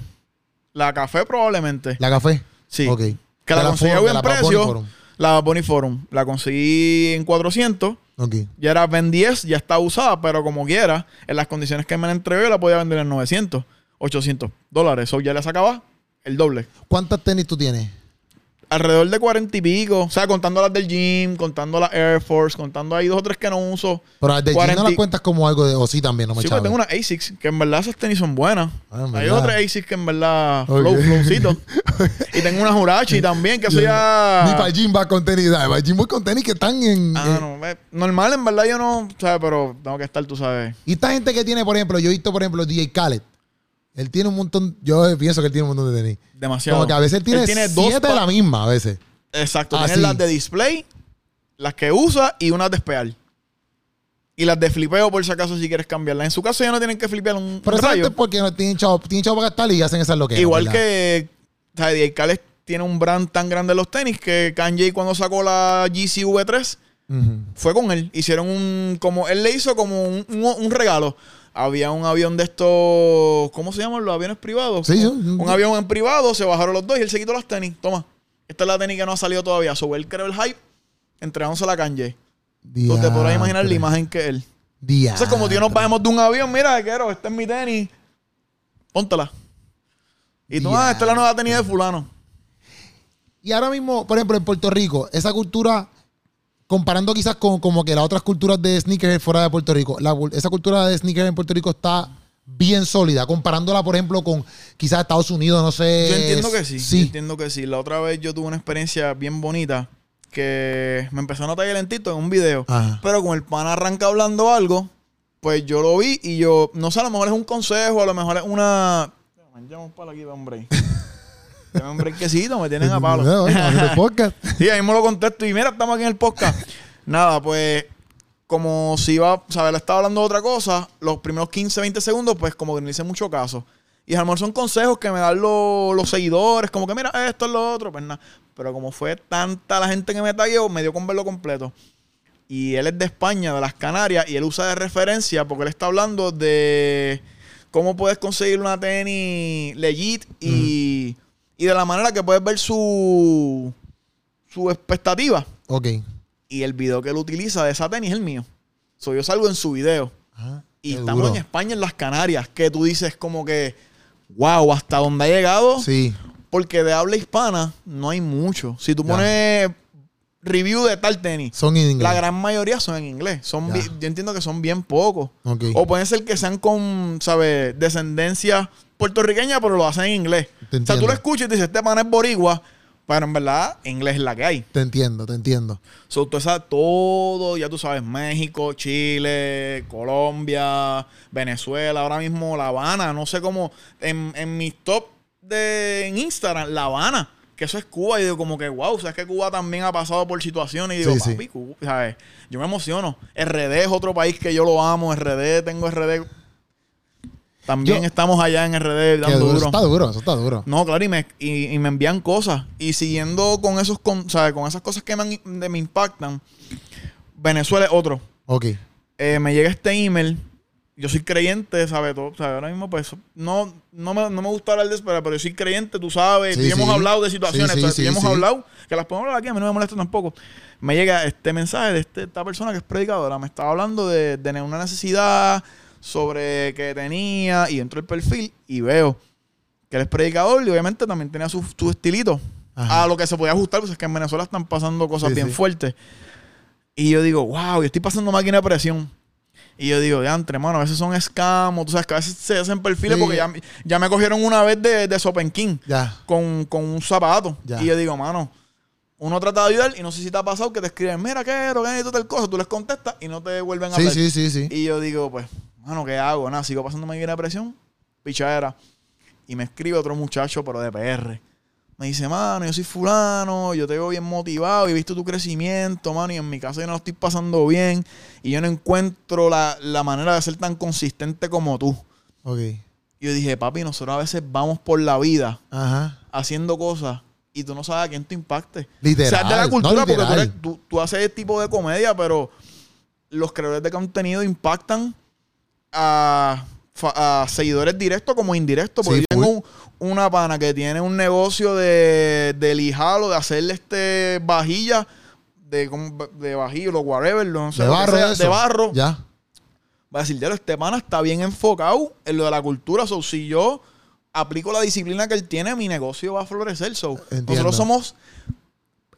la café probablemente. ¿La café? Sí. Ok. Que la, conseguí a buen precio. La Bonnie Forum. La conseguí en 400. Ok. Ya era Ben 10, ya está usada, pero como quiera, en las condiciones que me la entregó, la podía vender en 900, 800 dólares. Eso ya le sacaba el doble. ¿Cuántas tenis tú tienes? Alrededor de cuarenta y pico. O sea, contando las del gym, contando las Air Force, contando ahí dos o tres que no uso. Pero las de gym no 40 las cuentas como algo de. O sí también, no me Sí, pues chaves. tengo unas ASICs, que en verdad esas tenis son buenas. Ah, Hay otras ASICs que en verdad flow, flowcito. (laughs) y tengo unas Hurachi también, que eso ya... Ni para gym va con tenis. Para gym voy con tenis que están en. Ah, en- no, ve, normal, en verdad yo no, ¿sabes? Pero tengo que estar, tú sabes. Y esta gente que tiene, por ejemplo, yo he visto, por ejemplo, DJ Khaled. Él tiene un montón. Yo pienso que él tiene un montón de tenis. Demasiado. Como que a veces él tiene, Él dos siete de la misma, a veces. Exacto, tienes sí. las de display, las que usa y unas de espear. Y las de flipeo por si acaso si quieres cambiarlas. En su caso ya no tienen que flipear un, Pero rayo. es porque no tienen chavo, tienen chavo para gastar y hacen esas loqueras. Igual ¿verdad? que o sea, Khaled tiene un brand tan grande de los tenis que Kanye cuando sacó la GC V3 Ujú. fue con él. Hicieron un como él le hizo como un, un- un regalo. Había un avión de estos, ¿cómo se llaman los aviones privados? Sí. Un avión en privado, se bajaron los dos y él se quitó las tenis. Toma, esta es la tenis que no ha salido todavía. So, él creó el hype entregándose a Kanye. Tú te podrás imaginar la imagen que él. Diantre. Entonces, como tío nos bajemos de un avión, mira, quiero, esta es mi tenis. Póntela. Y tú, ah, esta es la nueva tenis de fulano. Y ahora mismo, por ejemplo, en Puerto Rico, esa cultura, comparando quizás con como que las otras culturas de sneakers fuera de Puerto Rico, la esa cultura de sneakers en Puerto Rico está bien sólida, comparándola, por ejemplo, con quizás Estados Unidos, no sé. Yo entiendo que sí. Yo Sí. entiendo que sí. La otra vez yo tuve una experiencia bien bonita que me empezó a notar lentito en un video. Ajá. Pero con el pan arranca hablando algo, pues yo lo vi y yo, no sé, a lo mejor es un consejo, a lo mejor es una. Manchamos un palo aquí, hombre. (laughs) Dame un brequecito, me tienen a palo. (laughs) No, podcast. (laughs) Sí, ahí mismo lo contesto y mira, estamos aquí en el podcast. Nada, pues como si iba, o sea, él estaba hablando de otra cosa, los primeros 15, 20 segundos, pues como que no hice mucho caso. Y a lo mejor son consejos que me dan lo- los seguidores, como que mira, esto es lo otro, pues nada. Pero como fue tanta la gente que me tagueó, me dio con verlo completo. Y él es de España, de las Canarias, y él usa de referencia porque él está hablando de cómo puedes conseguir una tenis legit y, y de la manera que puedes ver su, su expectativa. Ok. Y el video que él utiliza de esa tenis es el mío. So, yo salgo en su video. Ajá. Y estamos duro. en España, en las Canarias, que tú dices como que, wow, hasta dónde ha llegado. Sí. Porque de habla hispana no hay mucho. Si tú Ya. pones review de tal tenis, Son en inglés. la gran mayoría son en inglés. Son yo entiendo que son bien pocos. Ok. O pueden ser que sean con, ¿sabes? Descendencia puertorriqueña, pero lo hacen en inglés. Te O sea, tú lo escuchas y dices, este pan es boricua, pero en verdad, inglés es la que hay. Te entiendo, te entiendo. So, tú sabes todo, ya tú sabes, México, Chile, Colombia, Venezuela, ahora mismo La Habana, no sé cómo, en, en mis top de en Instagram, La Habana, que eso es Cuba, y digo como que, wow, sabes que Cuba también ha pasado por situaciones, y digo, Sí, sí. papi, Cuba, ¿sabes? Yo me emociono. RD es otro país que yo lo amo, RD, tengo RD. También Yo- estamos allá en RD dando duro. duro. Eso está duro, eso está duro. No, claro, y me, y, y me envían cosas. Y siguiendo con esos con, ¿sabes? con esas cosas que me, de- me impactan, Venezuela es otro. Ok. Eh, me llega este email. Yo soy creyente, ¿sabes? Todo, ¿sabes? Ahora mismo, pues, no, no, me, no me gusta hablar de eso, pero yo soy creyente, tú sabes. Sí, y hemos hablado de situaciones, Sí, tú y hemos hablado, que las podemos hablar aquí, a mí no me molesta tampoco. Me llega este mensaje de este- esta persona que es predicadora. Me estaba hablando de, de una necesidad sobre que tenía y entro el perfil y veo que él es predicador y obviamente también tenía su, su estilito Ajá. a lo que se podía ajustar, pues es que en Venezuela están pasando cosas Sí, bien sí. fuertes. Y yo digo, wow, yo estoy pasando máquina de presión. Y yo digo, diantre, mano, a veces son escamos, tú sabes que a veces se hacen perfiles Sí. porque ya, ya me cogieron una vez de, de Sopen King Ya. con, con un zapato. Ya. Y yo digo, mano, uno trata de ayudar y no sé si te ha pasado que te escriben, mira, ¿qué quiero? ¿Qué necesito tal cosa? Tú les contestas y no te vuelven a Sí, hablar. sí, sí, sí. Y yo digo, pues, mano, ¿qué hago? Nada, sigo pasando máquina de presión, pichadera. Y me escribe otro muchacho, pero de PR. Me dice, mano, yo soy fulano, yo te veo bien motivado y he visto tu crecimiento, mano, y en mi casa yo no lo estoy pasando bien y yo no encuentro la, la manera de ser tan consistente como tú. Ok. Y yo dije, papi, nosotros a veces vamos por la vida Ajá. haciendo cosas y tú no sabes a quién te impacte. Literal. O sea, es de la no, cultura porque tú, eres- tú, tú haces ese tipo de comedia, pero los creadores de contenido impactan a, a seguidores directos como indirectos. Porque Sí, yo tengo un- una pana que tiene un negocio de, de lijalo, de hacerle este vajilla, de, de vajillo, whatever, no sé, de barro, sea, de barro. Ya. Va a decir, ya este pana está bien enfocado en lo de la cultura. So, si yo aplico la disciplina que él tiene, mi negocio va a florecer. So, Entiendo. nosotros somos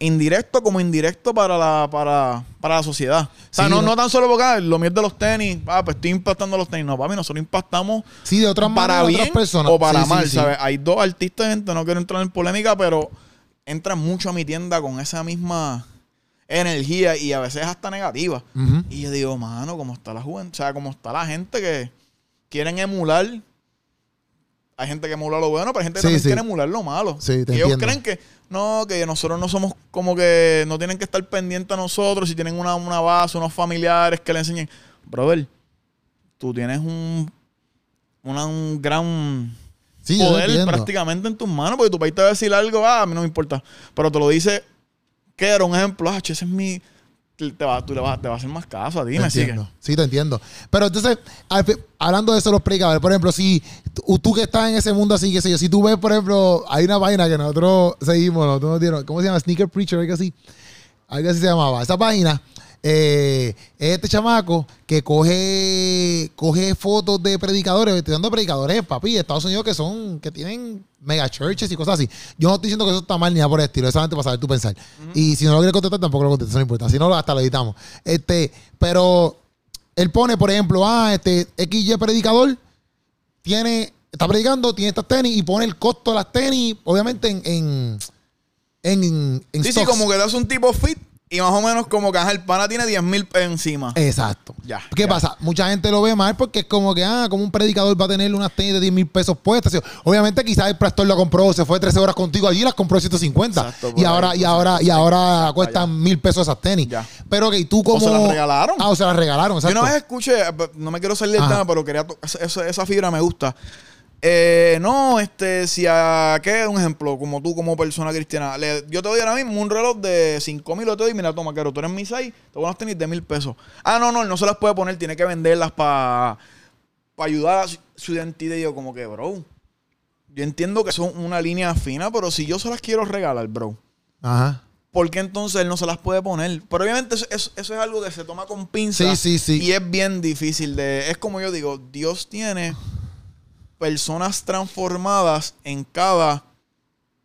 indirecto como indirecto para la, para, para la sociedad. O sea, Sí, no, no. tan solo porque ah, lo mío de los tenis, ah, pues estoy impactando los tenis. No, papi, nosotros impactamos Sí, de otras para bien otras personas. o para Sí, mal. ¿sabes? Hay dos artistas, gente, no quiero entrar en polémica, pero entran mucho a mi tienda con esa misma energía y a veces hasta negativa. Y yo digo, mano, ¿cómo está la juventud? O sea, ¿cómo está la gente que quieren emular? Hay gente que emula lo bueno, pero hay gente que también quiere emular lo malo. Sí, te ellos entiendo. creen que no, que nosotros no somos como que no tienen que estar pendientes a nosotros si tienen una, una base, unos familiares que le enseñen. Brother, tú tienes un, una- un gran Sí, poder prácticamente en tus manos, porque tu país te va a decir algo, ah, a mí no me importa. Pero te lo dice, que era un ejemplo, ah, che, ese es mi. Te va, tú le vas, te vas a hacer más caso a ti, Te me sigue. entiendo. Sí, te entiendo. Pero entonces, hablando de eso, los predicadores, por ejemplo, si tú, tú que estás en ese mundo así, qué sé yo, si tú ves, por ejemplo, hay una página que nosotros seguimos, nosotros nos dieron, ¿cómo se llama? Sneaker Preacher, algo así. Algo así se llamaba. Esa página eh, es este chamaco que coge, coge fotos de predicadores, estoy dando predicadores, papi, de Estados Unidos que son, que tienen mega churches y cosas así. Yo no estoy diciendo que eso está mal ni nada por el estilo, es solamente para saber tu pensar. Y si no lo quieres contestar, tampoco lo contestas, no importa. Si no, hasta lo editamos. Este, pero él pone, por ejemplo, ah, este XY predicador tiene, está predicando, tiene estas tenis y pone el costo de las tenis, obviamente en, en, en, en Sí, sí, como que hace un tipo fit y más o menos como que ajá, el pana tiene 10 mil encima. Exacto. Ya, ¿Qué ya. pasa? Mucha gente lo ve mal porque es como que, ah, como un predicador va a tener unas tenis de 10 mil pesos puestas. Obviamente, quizás el pastor lo compró, se fue 13 horas contigo allí y las compró 150. Exacto, y ahora, y ahora, y ahora ya, cuestan mil pesos esas tenis. Ya. Pero que tú como. se las regalaron. Ah, o se las regalaron, Yo exacto. una vez escuché, no me quiero salir del tema, pero quería esa- esa fibra me gusta. Eh, no, este, si a qué un ejemplo, como tú, como persona cristiana, le- yo te doy ahora mismo un reloj de 5 mil, te doy, mira, toma, quiero, tú eres mi 6, te voy a tenis de mil pesos. Ah, no, no, él no se las puede poner, tiene que venderlas para ayudar a su, su identidad. Y yo, como que, bro, yo entiendo que son una línea fina, pero si yo se las quiero regalar, bro, Ajá. ¿por qué entonces él no se las puede poner? Pero obviamente eso, eso- eso es algo que se toma con pinzas. Sí, sí, sí. Y es bien difícil de... Es como yo digo, Dios tiene personas transformadas en cada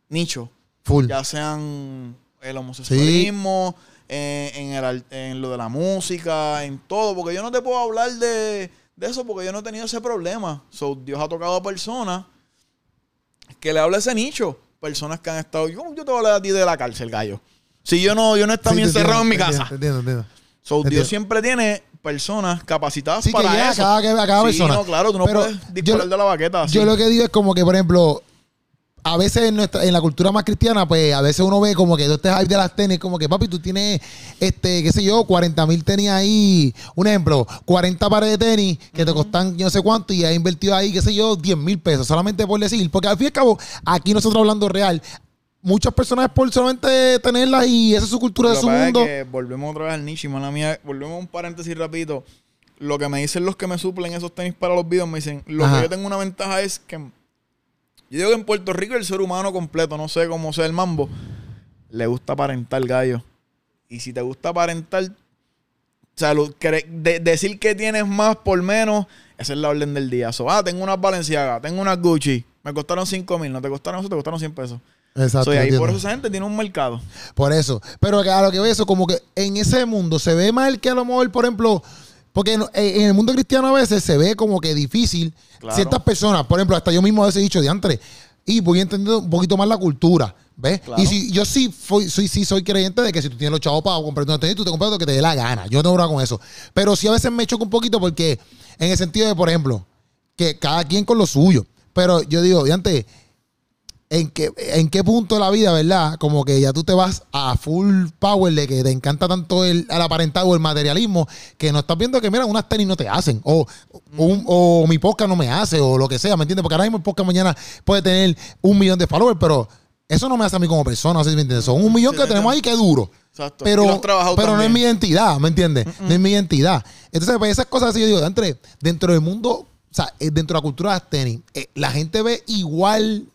nicho. Full. Ya sean el homosexualismo, en, en el en lo de la música, en todo. Porque yo no te puedo hablar de, de eso porque yo no he tenido ese problema. So, Dios ha tocado a personas que le habla ese nicho. Personas que han estado... Yo, yo te voy a hablar a ti de la cárcel, gallo. Si yo no, yo no estaba Sí, bien encerrado en mi casa. Entiendo, entiendo. So. Dios siempre tiene personas capacitadas Sí, que para llega a eso. cada, a cada Sí, persona. no, claro, tú no Pero puedes disparar yo- de la baqueta así. Yo lo que digo es como que, por ejemplo, a veces en, nuestra, en la cultura más cristiana, pues a veces uno ve como que tú este hype de las tenis, como que papi, tú tienes, este, qué sé yo, 40 mil tenis ahí. Un ejemplo, 40 pares de tenis que te costan yo no sé cuánto y has invertido ahí, qué sé yo, 10 mil pesos, solamente por decir. Porque al fin y al cabo, aquí nosotros hablando real, muchas personas por solamente tenerlas y esa es su cultura Lo de su es mundo. que volvemos otra vez al nicho, mala mía. Volvemos a un paréntesis rapidito. Lo que me dicen los que me suplen esos tenis para los videos, me dicen, lo Ajá. que yo tengo una ventaja es que yo digo que en Puerto Rico el ser humano completo, no sé cómo sea el mambo, le gusta aparentar gallo. Y si te gusta aparentar, o sea, lo- de- decir que tienes más por menos, esa es la orden del día. So, ah, tengo unas Balenciaga, tengo unas Gucci, me costaron 5 mil, no te costaron eso, te costaron 100 pesos. Exacto. So, y ahí entiendo. por eso esa gente tiene un mercado. Por eso. Pero a lo que veo eso, como que en ese mundo se ve mal que a lo mejor, por ejemplo, porque en, en el mundo cristiano a veces se ve como que difícil Claro. ciertas personas, por ejemplo, hasta yo mismo a veces he dicho de antes, y voy entendiendo un poquito más la cultura, ¿ves? Claro. Y si yo sí soy, sí soy creyente de que si tú tienes los chavos para comprarte una tenis, tú te compras lo que te dé la gana. Yo no tengo problema con eso. Pero sí a veces me choca un poquito porque, en el sentido de, por ejemplo, que cada quien con lo suyo. Pero yo digo, de antes, ¿En qué, ¿En qué punto de la vida, verdad? Como que ya tú te vas a full power de que te encanta tanto el, el aparentado o el materialismo que no estás viendo que, mira, unas tenis no te hacen. O, un- o mi podcast no me hace, o lo que sea, ¿me entiendes? Porque ahora mismo el podcast mañana puede tener un millón de followers, pero eso no me hace a mí como persona, no sé si me entiendes. Son un millón Sí, que te tenemos ahí que duro. Exacto. Pero, pero no es mi identidad, ¿me entiendes? No es mi identidad. Entonces, pues esas cosas así, yo digo, entre, dentro del mundo, o sea, eh, dentro de la cultura de las tenis, eh, la gente ve igual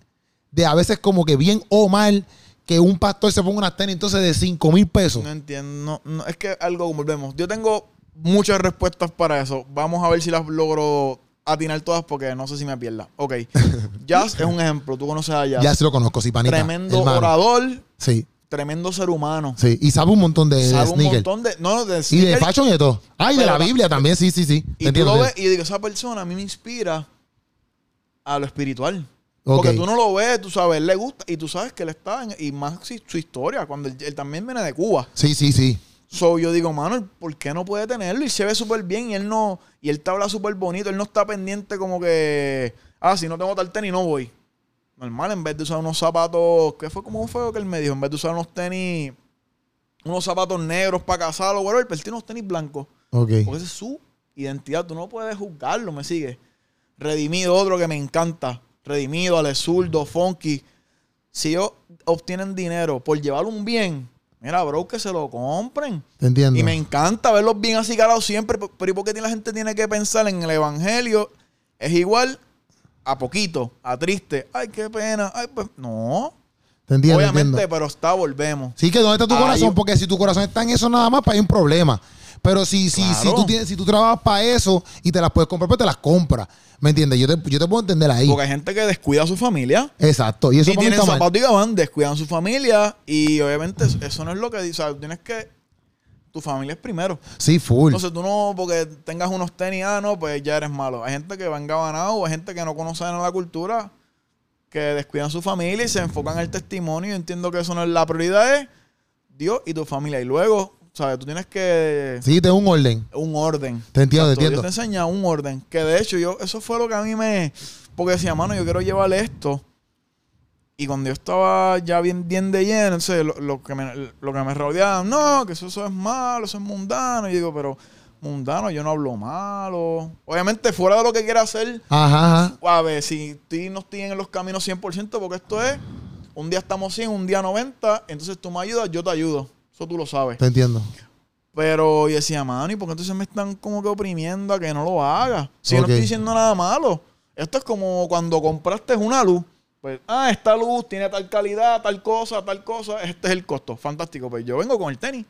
de a veces como que bien o mal que un pastor se ponga unas tenis entonces de 5 mil pesos. No entiendo. No, no, es que algo como volvemos. Yo tengo muchas respuestas para eso. Vamos a ver si las logro atinar todas porque no sé si me pierda. Ok. (laughs) Jazz es un ejemplo. Tú conoces a Jazz. Ya se lo conozco, sí, panita. Tremendo hermano. orador. Sí. tremendo ser humano. Sí, y sabe un montón de, Sabe un sneakers. montón de. No, de Y de fashion y de todo. Ah, y de la Biblia también, sí, sí, sí. Te Y tú entiendo, lo ves y digo, esa persona a mí me inspira a lo espiritual. Porque tú no lo ves, tú sabes, él le gusta y tú sabes que él está en, y más si- su historia, cuando él, él también viene de Cuba. Sí, sí, sí. So yo digo, mano, ¿por qué no puede tenerlo? Y se ve súper bien y él no, y él te habla súper bonito, él no está pendiente como que, ah, si no tengo tal tenis no voy. Normal, en vez de usar unos zapatos, ¿qué fue como fue lo que él me dijo? En vez de usar unos tenis, unos zapatos negros para casar o whatever, él tiene unos tenis blancos. Ok. Porque esa es su identidad. Tú no puedes juzgarlo, me sigue. Redimido, otro que me encanta. Redimido, Ale Zurdo, Funky. Si ellos obtienen dinero por llevar un bien, mira, bro, que se lo compren. Te entiendo. Y me encanta verlos bien así calados siempre. Pero ¿y por qué la gente tiene que pensar en el evangelio? Es igual a poquito, a triste. Ay, qué pena. Ay, pues, no. Te entiendo, te Obviamente, entiendo. pero está, volvemos. Sí, que dónde está tu corazón, porque si tu corazón está en eso nada más, pues hay un problema. Pero si, si, si, tú tienes, si tú trabajas para eso y te las puedes comprar, pues te las compras. ¿Me entiendes? Yo te, yo te puedo entender ahí. Porque hay gente que descuida a su familia. Exacto. Y eso y tienen zapatos y gabán, descuidan su familia y obviamente eso- eso no es lo que dice. O sea, tienes que. Tu familia es primero. Sí, full. Entonces tú no, porque tengas unos tenis, ah, no, pues ya eres malo. Hay gente que va engabanado, hay gente que no conoce nada de la cultura, que descuidan su familia y se enfocan en el testimonio. Yo entiendo que eso no es la prioridad, es Dios y tu familia. Y luego, ¿sabes? Tú tienes que. Sí, tengo un orden. Un orden. Te entiendo, te entiendo. Dios te enseña un orden. Que de hecho, yo, eso fue lo que a mí me. Porque decía, mano, yo quiero llevarle esto. Y cuando yo estaba ya bien, bien de lleno, entonces, lo, lo que me, lo que me rodeaba, no, que eso, eso es malo, eso es mundano. Y digo, pero mundano, yo no hablo malo. Obviamente, fuera de lo que quiera hacer, Ajá, ajá. a ver, si estoy, no estoy en los caminos 100%, porque esto es, un día estamos 100, un día 90, entonces tú me ayudas, yo te ayudo. Eso tú lo sabes. Te entiendo. Pero yo decía, mano, ¿y por qué entonces me están como que oprimiendo a que no lo haga? Si yo no estoy diciendo nada malo. Esto es como cuando compraste una luz. Pues, ah, esta luz tiene tal calidad, tal cosa, tal cosa. Este es el costo. Fantástico. Pues yo vengo con el tenis.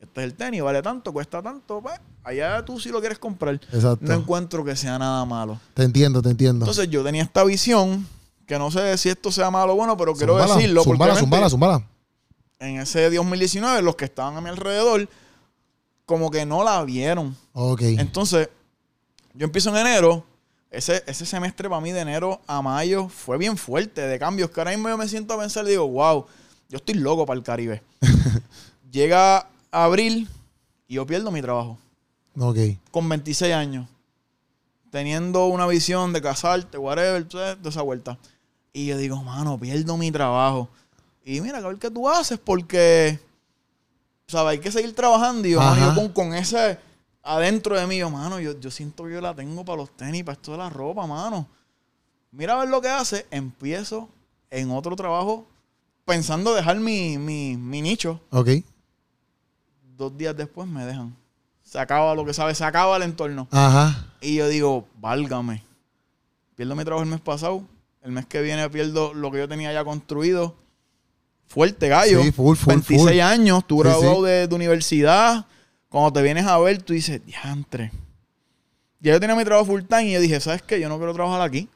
Este es el tenis, vale tanto, cuesta tanto. Pues, allá tú sí lo quieres comprar. Exacto. No encuentro que sea nada malo. Te entiendo, te entiendo. Entonces yo tenía esta visión, que no sé si esto sea malo o bueno, pero quiero decirlo. Porque Zúmbala, obviamente- zúmbala, zúmbala. En ese 2019, los que estaban a mi alrededor, como que no la vieron. Ok. Entonces, yo empiezo en enero. Ese, ese semestre para mí de enero a mayo fue bien fuerte de cambios. Que ahora mismo yo me siento a pensar y digo, wow, yo estoy loco para el Caribe. (laughs) Llega abril y yo pierdo mi trabajo. Ok. Con 26 años. Teniendo una visión de casarte, whatever, de esa vuelta. Y yo digo, mano, pierdo mi trabajo. Y mira, a ver qué tú haces, porque, ¿sabes? Hay que seguir trabajando. Y yo, mano, yo con, con ese adentro de mí, yo, mano, yo, yo siento que yo la tengo para los tenis, para esto de la ropa, mano. Mira a ver lo que hace. Empiezo en otro trabajo pensando dejar mi, mi, mi nicho. Ok. Dos días después me dejan. Se acaba lo que sabe, se acaba el entorno. Ajá. Y yo digo, válgame. Pierdo mi trabajo el mes pasado. El mes que viene pierdo lo que yo tenía ya construido. Fuerte gallo. Sí, full, full, 26 full. años, tú graduado sí. De, de universidad. Cuando te vienes a ver, tú dices, diantre. Ya yo tenía mi trabajo full time y yo dije, ¿sabes qué? Yo no quiero trabajar aquí.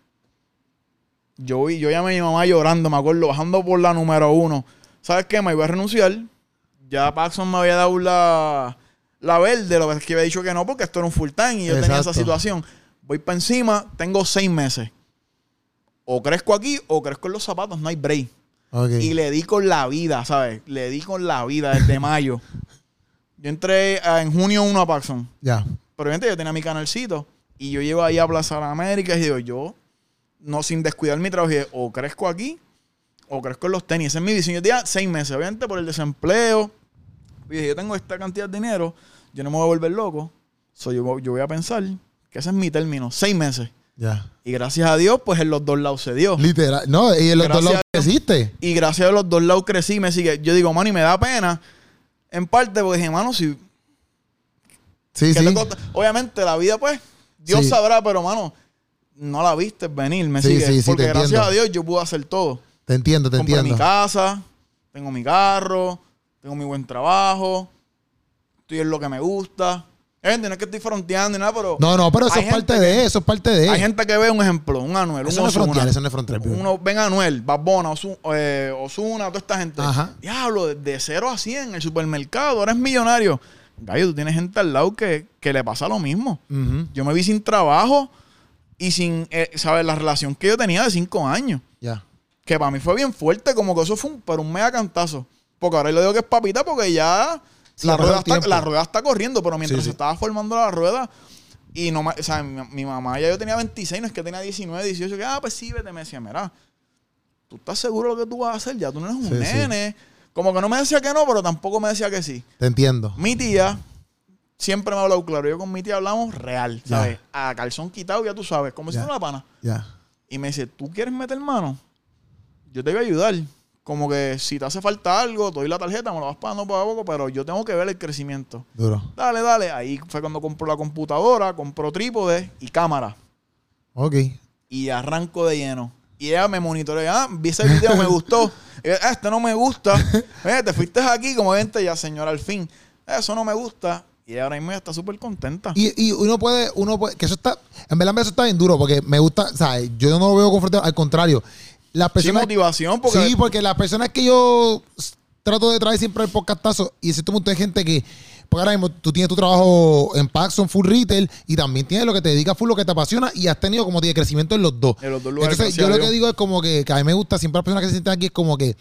Yo, yo llamé a mi mamá llorando, me acuerdo, bajando por la número uno. ¿Sabes qué? Me iba a renunciar. Ya Paxson me había dado la, la verde, lo que es que había dicho que no, porque esto era un full time y yo tenía esa situación. Voy para encima, tengo seis meses. O crezco aquí o crezco en los zapatos, no hay break. Y le di con la vida, ¿sabes? Le di con la vida desde (laughs) mayo. Yo entré ah, en junio 1 a Paxson. Ya. Pero obviamente yo tenía mi canalcito. Y yo llego ahí a Plaza de las Américas y digo, yo, no sin descuidar mi trabajo, dije, o crezco aquí o crezco en los tenis. Esa es mi visión. Yo tenía seis meses, obviamente por el desempleo. Y dije, yo tengo esta cantidad de dinero, yo no me voy a volver loco. So, yo, yo voy a pensar que ese es mi término, seis meses. Ya. Y gracias a Dios, pues en los dos lados se dio. Literal. No, y en los dos lados creciste. Y gracias a los dos lados crecí, me sigue. Yo digo, mano, y me da pena. En parte porque dije, mano, si. Sí, ¿qué sí. Obviamente la vida, pues, Dios Sí. sabrá, pero, mano, no la viste venir, me Sí, sigue. sí, sí, porque gracias entiendo. a Dios yo pude hacer todo. Te entiendo, te Compré mi entiendo. casa, tengo mi carro, tengo mi buen trabajo, estoy en lo que me gusta. Gente, no es que estoy fronteando ni nada, pero. No, no, pero eso es parte de eso, es parte de Hay gente que ve un ejemplo, un Anuel, Eso un no es frontear, eso no es frontear. Uno, ven Anuel, Babona, eh, Osuna, toda esta gente. Ajá. Diablo, de, de cero a 100 en el supermercado, eres millonario. Gallo, tú tienes gente al lado que, que le pasa lo mismo. Yo me vi sin trabajo y sin, eh, ¿sabes? La relación que yo tenía de cinco años. Ya. Que para mí fue bien fuerte, como que eso fue un, pero un mega cantazo. Porque ahora yo le digo que es papita porque ya Sí, la, rueda está, la rueda está corriendo, pero mientras Sí, sí. se estaba formando la rueda y no, o sea, mi, mi mamá ya yo tenía 26, no es que tenía 19, 18, que ah, pues sí, vete, me decía, mira, tú estás seguro de lo que tú vas a hacer, ya tú no eres un nene. Como que no me decía que no, pero tampoco me decía que sí. Te entiendo. Mi tía siempre me ha hablado claro. Yo con mi tía hablamos real. ¿sabes? A calzón quitado, ya tú sabes, como si fuera una pana. Ya. Y me dice, ¿tú quieres meter mano? Yo te voy a ayudar. Como que si te hace falta algo, te doy la tarjeta, me lo vas pagando poco a poco, pero yo tengo que ver el crecimiento. Duro. Dale, dale. Ahí fue cuando compró la computadora, compró trípode y cámara. Ok. Y arranco de lleno. Y ella me monitorea. Ah, vi ese video, me gustó. (laughs) "Ah, este no me gusta. Eh, te fuiste aquí como gente ya, señora, al fin. Eso no me gusta. Y ahora mismo está súper contenta. Y, y uno puede, uno puede, que eso está, en verdad eso está bien duro, porque me gusta, ¿sabes? Yo no lo veo confrontado, al contrario. Las motivación, porque sí, porque las personas que yo trato de traer siempre el podcastazo, y cierto punto hay gente que, porque ahora mismo tú tienes tu trabajo en Paxson, full retail, y también tienes lo que te dedica full, lo que te apasiona, y has tenido como tiene crecimiento en los dos. En los dos lugares, Entonces, yo lo que digo es como que, que a mí me gusta, siempre las personas que se sienten aquí es como que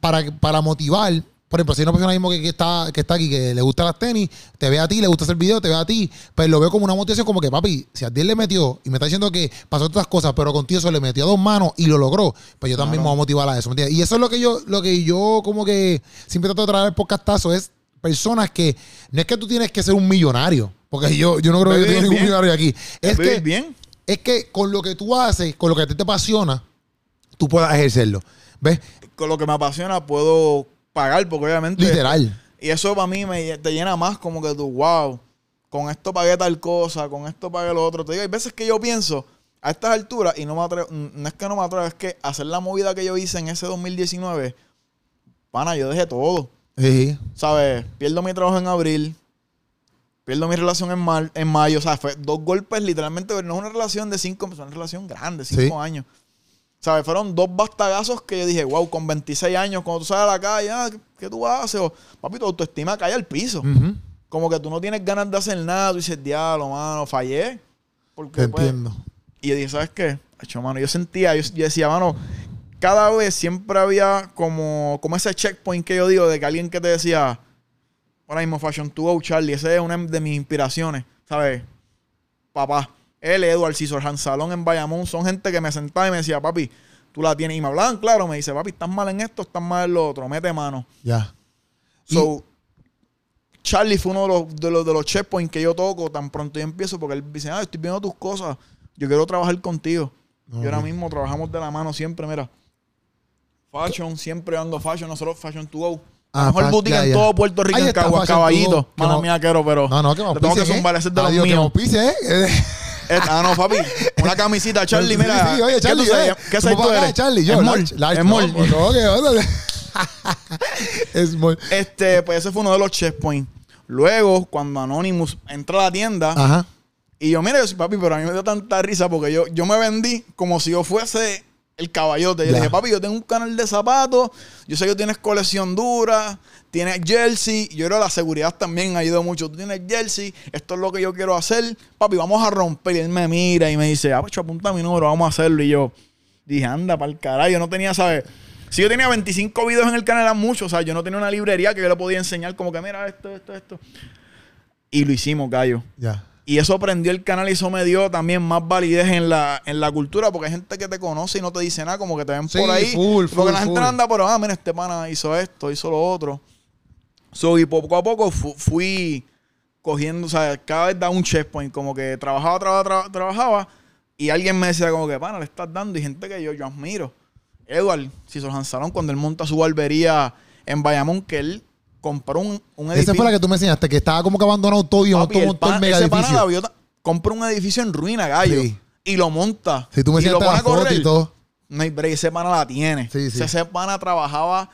para, para motivar. Por ejemplo, si hay una persona mismo que, que está, que está aquí, que le gusta las tenis, te ve a ti, le gusta hacer video, te ve a ti, pues lo veo como una motivación, como que papi, si a ti le metió y me está diciendo que pasó otras cosas, pero contigo eso le metió a dos manos y lo logró, pues yo también me voy a motivar a eso. ¿me entiendes? Y eso es lo que yo, lo que yo como que siempre trato de traer el podcastazo, es personas que no es que tú tienes que ser un millonario, porque yo, yo no creo que yo tenga ningún millonario aquí. Es que bien. es que con lo que tú haces, con lo que a ti te apasiona, tú puedas ejercerlo. ¿Ves? Con lo que me apasiona puedo pagar, porque obviamente... Literal. Y eso para mí me, te llena más como que tú, wow, con esto pagué tal cosa, con esto pagué lo otro. Te digo, hay veces que yo pienso a estas alturas y no me atrevo, no es que no me atrevo, es que hacer la movida que yo hice en ese 2019, pana, yo dejé todo. Sí. ¿Sabes? Pierdo mi trabajo en abril, pierdo mi relación en, mar- en mayo, o sea, fue dos golpes literalmente, no es una relación de cinco, es una relación grande, cinco Sí. años. ¿Sabes? Fueron dos bastagazos que yo dije, wow, con 26 años, cuando tú sales a la calle, ah, ¿qué, qué tú haces? O, papi, tu autoestima cae al piso. Como que tú no tienes ganas de hacer nada, tú dices, diablo, mano, fallé. Porque, Te pues, entiendo. y yo dije, ¿sabes qué? Hecho, mano, yo sentía, yo, yo decía, mano, cada vez siempre había como, como ese checkpoint que yo digo de que alguien que te decía, ahora mismo Fashion to Go, Charlie, ese es una de mis inspiraciones, ¿sabes? Papá, él, Edward, Cesar Han Salón en Bayamón, son gente que me sentaba y me decía, papi, tú la tienes. Y me hablaban, claro, me dice, papi, estás mal en esto, estás mal en lo otro, mete mano. Ya. So, Charlie fue uno de los, de los, de los checkpoints que yo toco tan pronto yo empiezo porque él dice, ah, estoy viendo tus cosas, yo quiero trabajar contigo. Y ahora mismo trabajamos de la mano siempre, mira. Fashion, siempre ando fashion, nosotros Fashion to Go. Ah, mejor boutique en todo Puerto Rico, en está, Cagua, Fashion to Caballito. Mala mía, quiero, pero. No, no, que me le tengo que zumbar ese de los Adiós, que me míos. auspicie, ¿eh? Ah, no, papi. Una camisita, Charlie, mira. sí, oye, ¿qué Charlie, tú sabes? eh, ¿Qué. Charlie, yo, que onda. Small. (laughs) (laughs) Este, pues ese fue uno de los checkpoints. Luego, cuando Anonymous entra a la tienda, Ajá. y yo, mira, yo soy papi, pero a mí me dio tanta risa porque yo, yo me vendí como si yo fuese el caballote. Yo le dije, papi, yo tengo un canal de zapatos, yo sé que tú tienes colección dura, tienes jersey, yo creo que la seguridad también ha ayudado mucho. Tú tienes jersey, esto es lo que yo quiero hacer, papi, vamos a romper. Y él me mira y me dice, ah, pues apunta mi número, vamos a hacerlo. Y yo dije, anda, para el carajo, yo no tenía, ¿sabes? Si yo tenía 25 videos en el canal, eran muchos, o sea, yo no tenía una librería que yo le podía enseñar como que, mira, esto, esto, esto. Y lo hicimos, gallo. Ya. Y eso prendió el canal y eso me dio también más validez en la, en la cultura, porque hay gente que te conoce y no te dice nada, como que te ven Sí, por ahí. full, porque full, la gente full. anda por, ah, mira, este pana hizo esto, hizo lo otro. So, y poco a poco fu- fui cogiendo, o sea, cada vez da un checkpoint, como que trabajaba, trabajaba, tra- trabajaba, y alguien me decía como que, pana, le estás dando, y gente que yo, yo admiro. Edward, si se Salón, cuando él monta su barbería en Bayamón, que él compró un, un edificio. Esa fue la que tú me enseñaste, que estaba como que abandonado todo y Papi, montó, el montó el pana- mega ese pana edificio. la vio ta- compra un edificio en ruina, gallo. Sí. Y lo monta. Si tú me y lo pone a correr. y todo. No hay break, ese pana la tiene. Sí, sí. Ese pana trabajaba,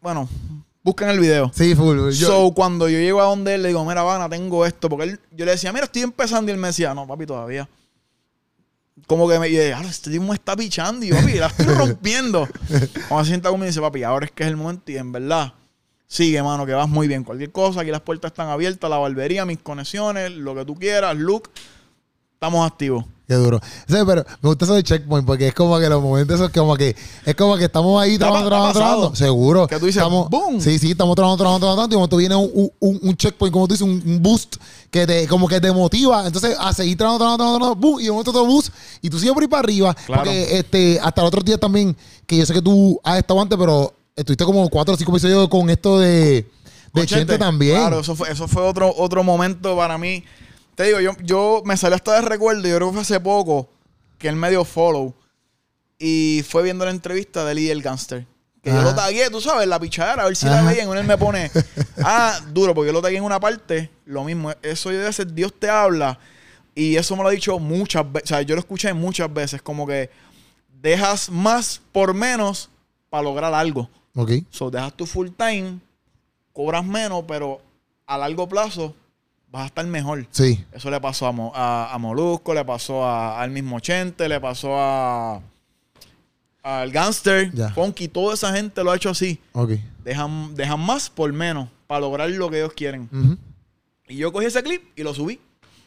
bueno, Buscan el video. Sí, full. Yo, so, cuando yo llego a donde él, le digo, mira, Vana, tengo esto. Porque él, yo le decía, mira, estoy empezando. Y él me decía, no, papi, todavía. Como que me dije, ah, este tipo me está pichando. Y yo, papi, la estoy (laughs) rompiendo. Cuando se sienta conmigo y dice, papi, ahora es que es el momento. Y en verdad, sigue, mano, que vas muy bien. Cualquier cosa, aquí las puertas están abiertas, la barbería, mis conexiones, lo que tú quieras, look. Estamos activos. Qué duro. Sí, pero me gusta eso de checkpoint porque es como que los momentos esos como que es como que estamos ahí ¿Te ha trabajando, trabajando, trabajando. Seguro. Que tú dices, estamos, ¡boom! Sí, sí, estamos trabajando, trabajando, trabajando. Y de momento viene un, un, un checkpoint, como tú dices, un, un boost que te, como que te motiva. Entonces, a seguir trabajando, trabajando, trabajando, boom, y momento otro boost. Y tú sigues por ahí para arriba. Claro. Porque este, hasta el otro día también, que yo sé que tú has estado antes, pero estuviste como cuatro o cinco episodios con esto de, de Chente también. Claro, eso fue, eso fue otro, otro momento para mí. Te digo, yo, yo me salió hasta de recuerdo, yo creo que fue hace poco, que él me dio follow. Y fue viendo la entrevista de y el gangster. Que yo lo tagué, tú sabes, la pichadera, a ver si la Ajá. veían. Él me pone, (laughs) ah, duro, porque yo lo tagué en una parte. Lo mismo, eso debe ser Dios te habla. Y eso me lo ha dicho muchas veces. O sea, yo lo escuché muchas veces. Como que dejas más por menos para lograr algo. Ok. So, dejas tu full time, cobras menos, pero a largo plazo vas a estar mejor. Sí. Eso le pasó a, Mo- a, a Molusco, le pasó a- al mismo Chente, le pasó a al Gangster, Ya. Funky, toda esa gente lo ha hecho así. Ok. Dejan, dejan más por menos para lograr lo que ellos quieren. Y yo cogí ese clip y lo subí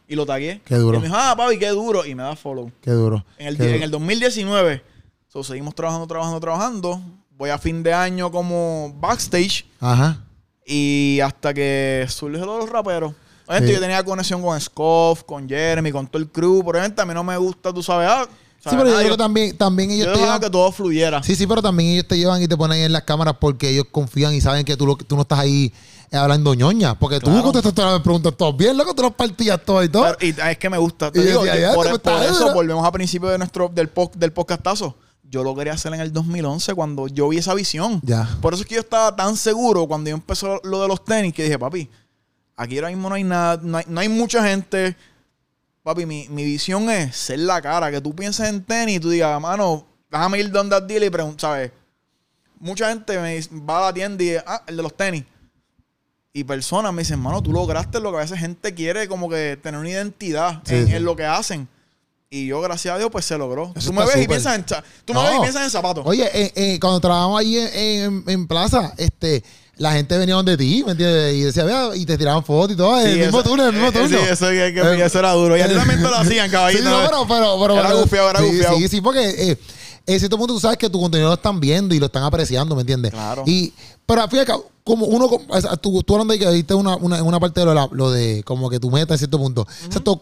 y lo tagué. Qué duro. Y me dijo, ah, papi, qué duro. Y me da follow. Qué duro. En el, en el 2019, so, seguimos trabajando, trabajando, trabajando. Voy a fin de año como backstage. Ajá. Y hasta que surgió lo de los raperos. Obviamente Sí. yo tenía conexión con Scoff, con Jeremy, con todo el crew. Pero obviamente a mí no me gusta, tú sabes. Ah, Sí, pero yo Ah, creo que también, también ellos yo te llevan. que todo fluyera. Sí, sí, pero también ellos te llevan y te ponen en las cámaras porque ellos confían y saben que tú, lo- tú no estás ahí eh, hablando ñoña. Porque tú Claro. contestas todas las preguntas todas bien, loco, tú las partías todas y todo. Pero- y es que me gusta. Te Y digo, decía, por, por eso volvemos al principio de nuestro, del, po- del podcastazo. Yo lo quería hacer en el 2011 cuando yo vi esa visión. Ya. Por eso es que yo estaba tan seguro cuando yo empezó lo de los tenis que dije, papi, aquí ahora mismo no hay nada, no hay, no hay mucha gente. Papi, mi, mi visión es ser la cara, que tú pienses en tenis y tú digas, mano, déjame ir donde al dealer y preguntar, ¿sabes? Mucha gente me dice- va a la tienda y ah, el de los tenis. Y personas me dicen, mano, tú lograste lo que a veces gente quiere, como que tener una identidad Sí, en, sí. en lo que hacen. Y yo, gracias a Dios, pues se logró. Eso tú me ves y piensas en, tú me No. ves y piensas en zapatos. Oye, eh, eh, cuando trabajamos ahí en, en- en plaza, este, la gente venía donde ti, ¿me entiendes? Y decía, vea, y te tiraban fotos y todo, Sí, el mismo eso- turno, el mismo eh, (laughs) turno. Sí, eso, que- que- Eh, eso era duro. Y a ti también te lo hacían, caballito. (laughs) Sí, no, pero, pero, pero, Era gufiado, era sí, gufiado. Sí, sí, porque eh, en cierto punto tú sabes que tu contenido lo están viendo y lo están apreciando, ¿me entiendes? Claro. Y, pero fíjate, como uno, tú, tú hablando de que viste una, una, una parte de lo, de la- lo de como que tu meta en cierto punto. O sea, tú-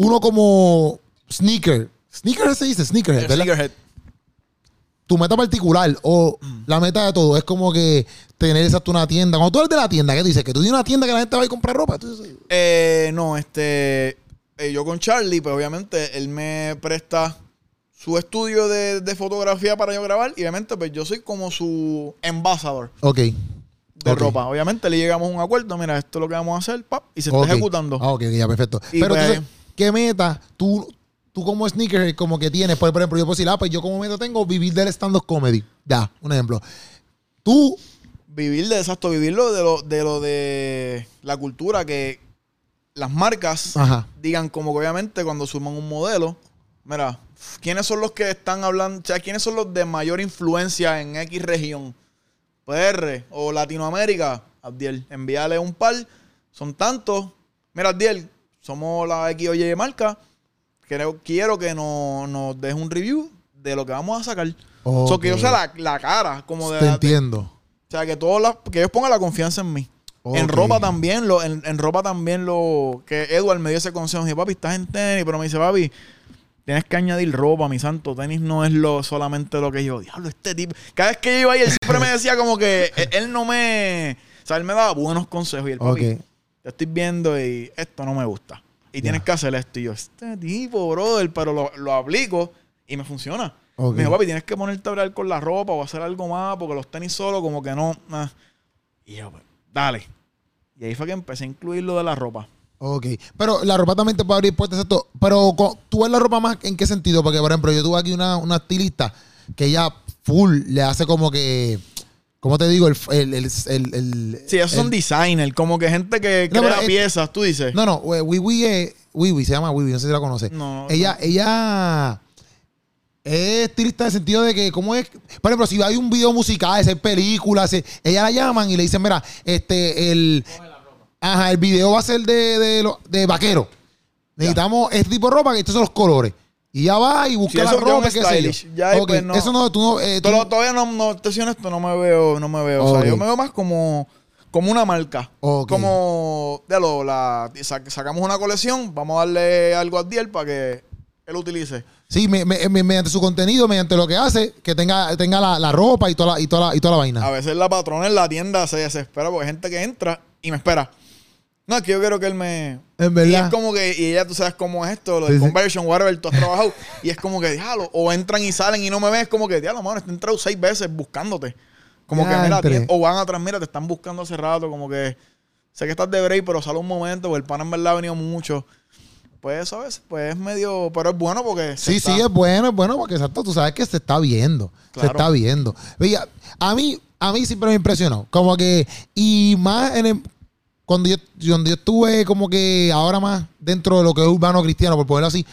uno como sneaker, sneaker se dice, sneakerhead, El ¿verdad? sneakerhead. tu meta particular o la meta de todo es como que tener exacto una tienda. Cuando tú eres de la tienda, ¿qué tú dices? Que tú tienes una tienda que la gente va a ir a comprar ropa. Tú dices, Eh, no, este. eh, yo con Charlie, pues obviamente él me presta su estudio de, de fotografía para yo grabar. Y obviamente, pues yo soy como su embajador ok. de Ok. ropa. Obviamente le llegamos a un acuerdo. Mira, esto es lo que vamos a hacer, pap, y se está Ok. ejecutando. Ah, ok, ya, perfecto. Y Pero pues- entonces, ¿qué meta tú, tú como sneaker como que tienes? Por, por ejemplo, yo puedo decir, ah, pues yo como meta tengo vivir del stand-up comedy. Ya, un ejemplo. Tú, Vivir de exacto, vivirlo de lo, de lo de la cultura que las marcas Ajá. digan como que obviamente cuando suman un modelo, mira, ¿quiénes son los que están hablando? O sea, ¿quiénes son los de mayor influencia en X región? PR o Latinoamérica, Abdiel, envíale un par, son tantos. Mira, Abdiel, somos la X o Y marca. Creo, quiero que nos, nos deje un review de lo que vamos a sacar. O sea, que yo sea la, la cara, como de, te entiendo. o sea, que todos las- que ellos pongan la confianza en mí. En Ok. ropa también, lo, en, en ropa también lo. Que Edward me dio ese consejo. Dije, papi, estás en tenis, pero me dice, papi, tienes que añadir ropa, mi santo. Tenis no es lo solamente lo que yo. Diablo, este tipo. Cada vez que yo iba ahí, él siempre me decía como que él, él no me. O sea, él me daba buenos consejos. Y el papi. Te estoy viendo y esto no me gusta. Y tienes que hacer esto. Y yo, este tipo, brother, pero lo, lo aplico y me funciona. Me dijo, papi, tienes que ponerte a hablar con la ropa o hacer algo más porque los tenis solo como que no. ah". Y yo, pues, dale. Y ahí fue que empecé a incluir lo de la ropa. Ok. Pero la ropa también te puede abrir puertas, esto. Pero tú ves la ropa más en qué sentido? Porque, por ejemplo, yo tuve aquí una, una estilista que ella full le hace como que ¿Cómo te digo? El, el, el, el- Sí, esos son designers, como que gente que No, crea es- piezas, tú dices. No, no, Wiwi es. Wiwi, se llama Wiwi, no sé si la conoce. No, ella, ella es estilista en el sentido de que, ¿cómo es? Por ejemplo, si hay un video musical, hay películas, eh, ella la llaman y le dicen, mira, este, el. Ajá, el video va a ser de, de, lo- de vaquero. Necesitamos este tipo de ropa, que estos son los colores. Y ya va y busca Sí, la ropa, qué sé yo. Ya pues, no. Eso no, tú no. eh, tú- Pero todavía no, no te soy honesto, no me veo, no me veo. O sea, yo me veo más como, como una marca. Como, ya lo, la, sa- sacamos una colección, vamos a darle algo a Diel para que él utilice. Sí, me- me- me- mediante su contenido, mediante lo que hace, que tenga, tenga la, la ropa y toda la, y toda la, y toda la vaina. A veces la patrona en la tienda se desespera porque hay gente que entra y me espera. No, es que yo quiero que él me... En Y verdad. es como que, y ella, tú sabes cómo es esto, lo de Sí, sí. conversion, whatever, tú has trabajado. (laughs) y es como que, déjalo. O entran y salen y no me ven, es como que, diablo, mano, está entrado seis veces buscándote. Como que, mira, o van atrás, mira, te están buscando hace rato, como que, sé que estás de break, pero sale un momento, porque el pan en verdad ha venido mucho. Pues eso a veces, pues es medio, pero es bueno porque... se Sí, está- sí, es bueno, es bueno porque exacto, tú sabes que se está viendo. Se está viendo. Oye, a mí, a mí siempre me impresionó. Como que, y más en el- cuando yo, cuando yo estuve como que ahora más dentro de lo que es urbano cristiano, por ponerlo así,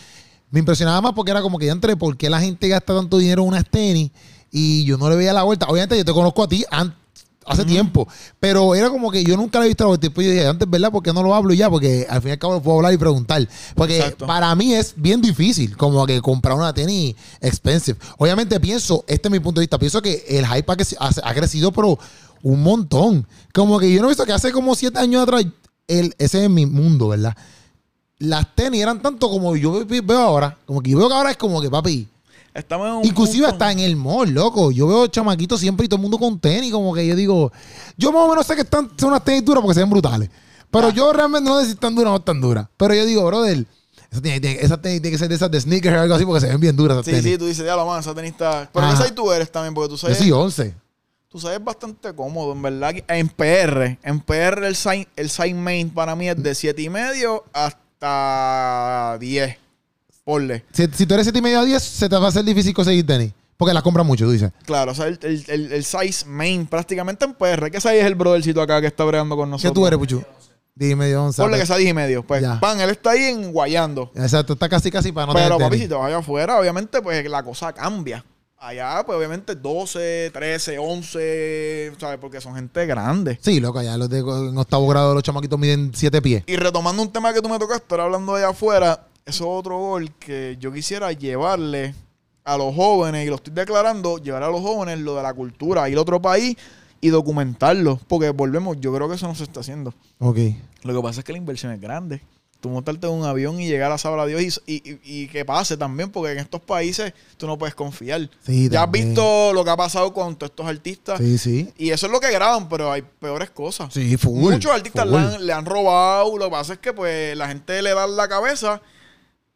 me impresionaba más porque era como que ya entre por qué la gente gasta tanto dinero en unas tenis y yo no le veía la vuelta. Obviamente yo te conozco a ti an- hace tiempo, pero era como que yo nunca le he visto vuelta. Y después yo dije, antes, ¿verdad? ¿Por qué no lo hablo ya? Porque al fin y al cabo lo puedo hablar y preguntar. Porque Exacto. para mí es bien difícil como que comprar una tenis expensive. Obviamente pienso, este es mi punto de vista, pienso que el hype ha, ha- crecido pero un montón. Como que yo no he visto que hace como siete años atrás, el, ese es mi mundo, ¿verdad? Las tenis eran tanto como yo ve- veo ahora. Como que yo veo que ahora es como que, papi, Estamos en un Inclusive punto- hasta en el mall, loco. Yo veo chamaquitos siempre y todo el mundo con tenis. Como que yo digo, yo más o menos sé que están, son unas tenis duras porque se ven brutales. Pero Ah. yo realmente no sé si están duras o no están duras. Pero yo digo, brother, esa tiene, tiene- esa tenis tiene que ser de esas de sneakers o algo así porque se ven bien duras esas Sí, tenis. sí, tú dices, ya lo más, esa tenista... Pero Ajá. ¿qué size tú eres también? Porque tú yo sabes... soy 11. Tú sabes bastante cómodo, en verdad. En PR, en PR el sign, el sign main para mí es de 7 y medio hasta 10. Porle. Si, si tú eres 7 y medio a 10, se te va a hacer difícil conseguir tenis. Porque las compras mucho, tú dices. Claro, o sea, el, el, el- el size main prácticamente en PR. ¿Qué size es el brothercito acá que está bregando con ¿Qué nosotros? tú eres, Puchu? Dime medio 11. Ponle que sea 10 y medio. Pues, Ya. pan, él está ahí en guayando. Exacto, está casi casi para no Pero, tener papi, tenis. si te vas allá afuera, obviamente, pues la cosa cambia. Allá, pues, obviamente, 12, 13, 11, ¿sabes? Porque son gente grande. Sí, loco, ya los de en octavo grado los chamaquitos miden 7 pies. Y retomando un tema que tú me tocaste, ahora hablando de allá afuera, eso es otro gol que yo quisiera llevarle a los jóvenes, y lo estoy declarando, llevar a los jóvenes lo de la cultura, ir a otro país y documentarlo. Porque volvemos, yo creo que eso no se está haciendo. Ok. Lo que pasa es que la inversión es grande. Tú montarte en un avión y llegar a saber a Dios y, y- y que pase también, porque en estos países tú no puedes confiar. Sí, ya has visto lo que ha pasado con todos estos artistas. Sí, sí. Y eso es lo que graban, pero hay peores cosas. Sí, full. Muchos artistas le han, le han robado. Lo que pasa es que pues la gente le da la cabeza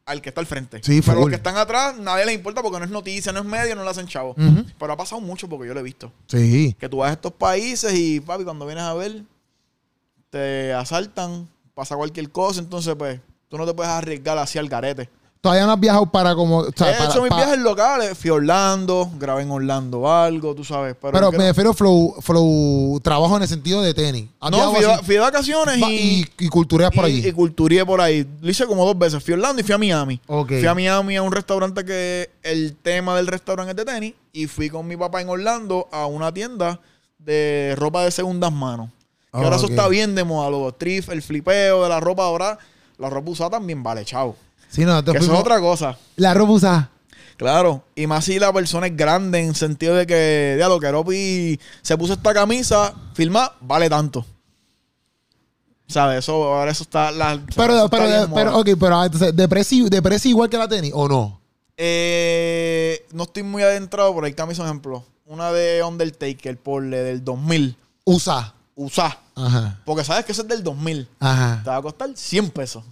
al que está al frente. Sí, Pero los que están atrás, nadie les importa porque no es noticia, no es medio, no le hacen chavo. Pero ha pasado mucho porque yo lo he visto. Sí. Que tú vas a estos países y, papi, cuando vienes a ver, te asaltan, pasa cualquier cosa, entonces pues tú no te puedes arriesgar hacia el garete. Todavía no has viajado para como. o sea, He para- hecho mis para- viajes locales, fui a Orlando, grabé en Orlando algo, tú sabes. Pero, me refiero flow, flow, trabajo en el sentido de tenis. ¿Has no, fui, fui de vacaciones Va- y, y, y cultureas por y- allí. Y culturé por ahí. Lo hice como dos veces. Fui a Orlando y fui a Miami. Fui a Miami a un restaurante que el tema del restaurante es de tenis. Y fui con mi papá en Orlando a una tienda de ropa de segundas manos. Que Ah, ahora eso está bien de moda. Los thrift, el flipeo de la ropa ahora. La ropa usada también vale, chao. Sí, no, Que eso es otra cosa. La ropa usada. Claro, y más si la persona es grande en sentido de que, ya lo que Ropi se puso esta camisa, firma, vale tanto. ¿Sabes? Eso, ahora eso está. La, Pero, está pero, pero, ok, pero ah, entonces, ¿de precio, ¿de precio igual que la tenis o no? Eh, no estoy muy adentrado, pero ahí está mis ejemplos. Una de Undertaker, por le del 2000, Usa. usá. Ajá. Porque sabes que eso es del 2000. Ajá. Te va a costar 100 pesos.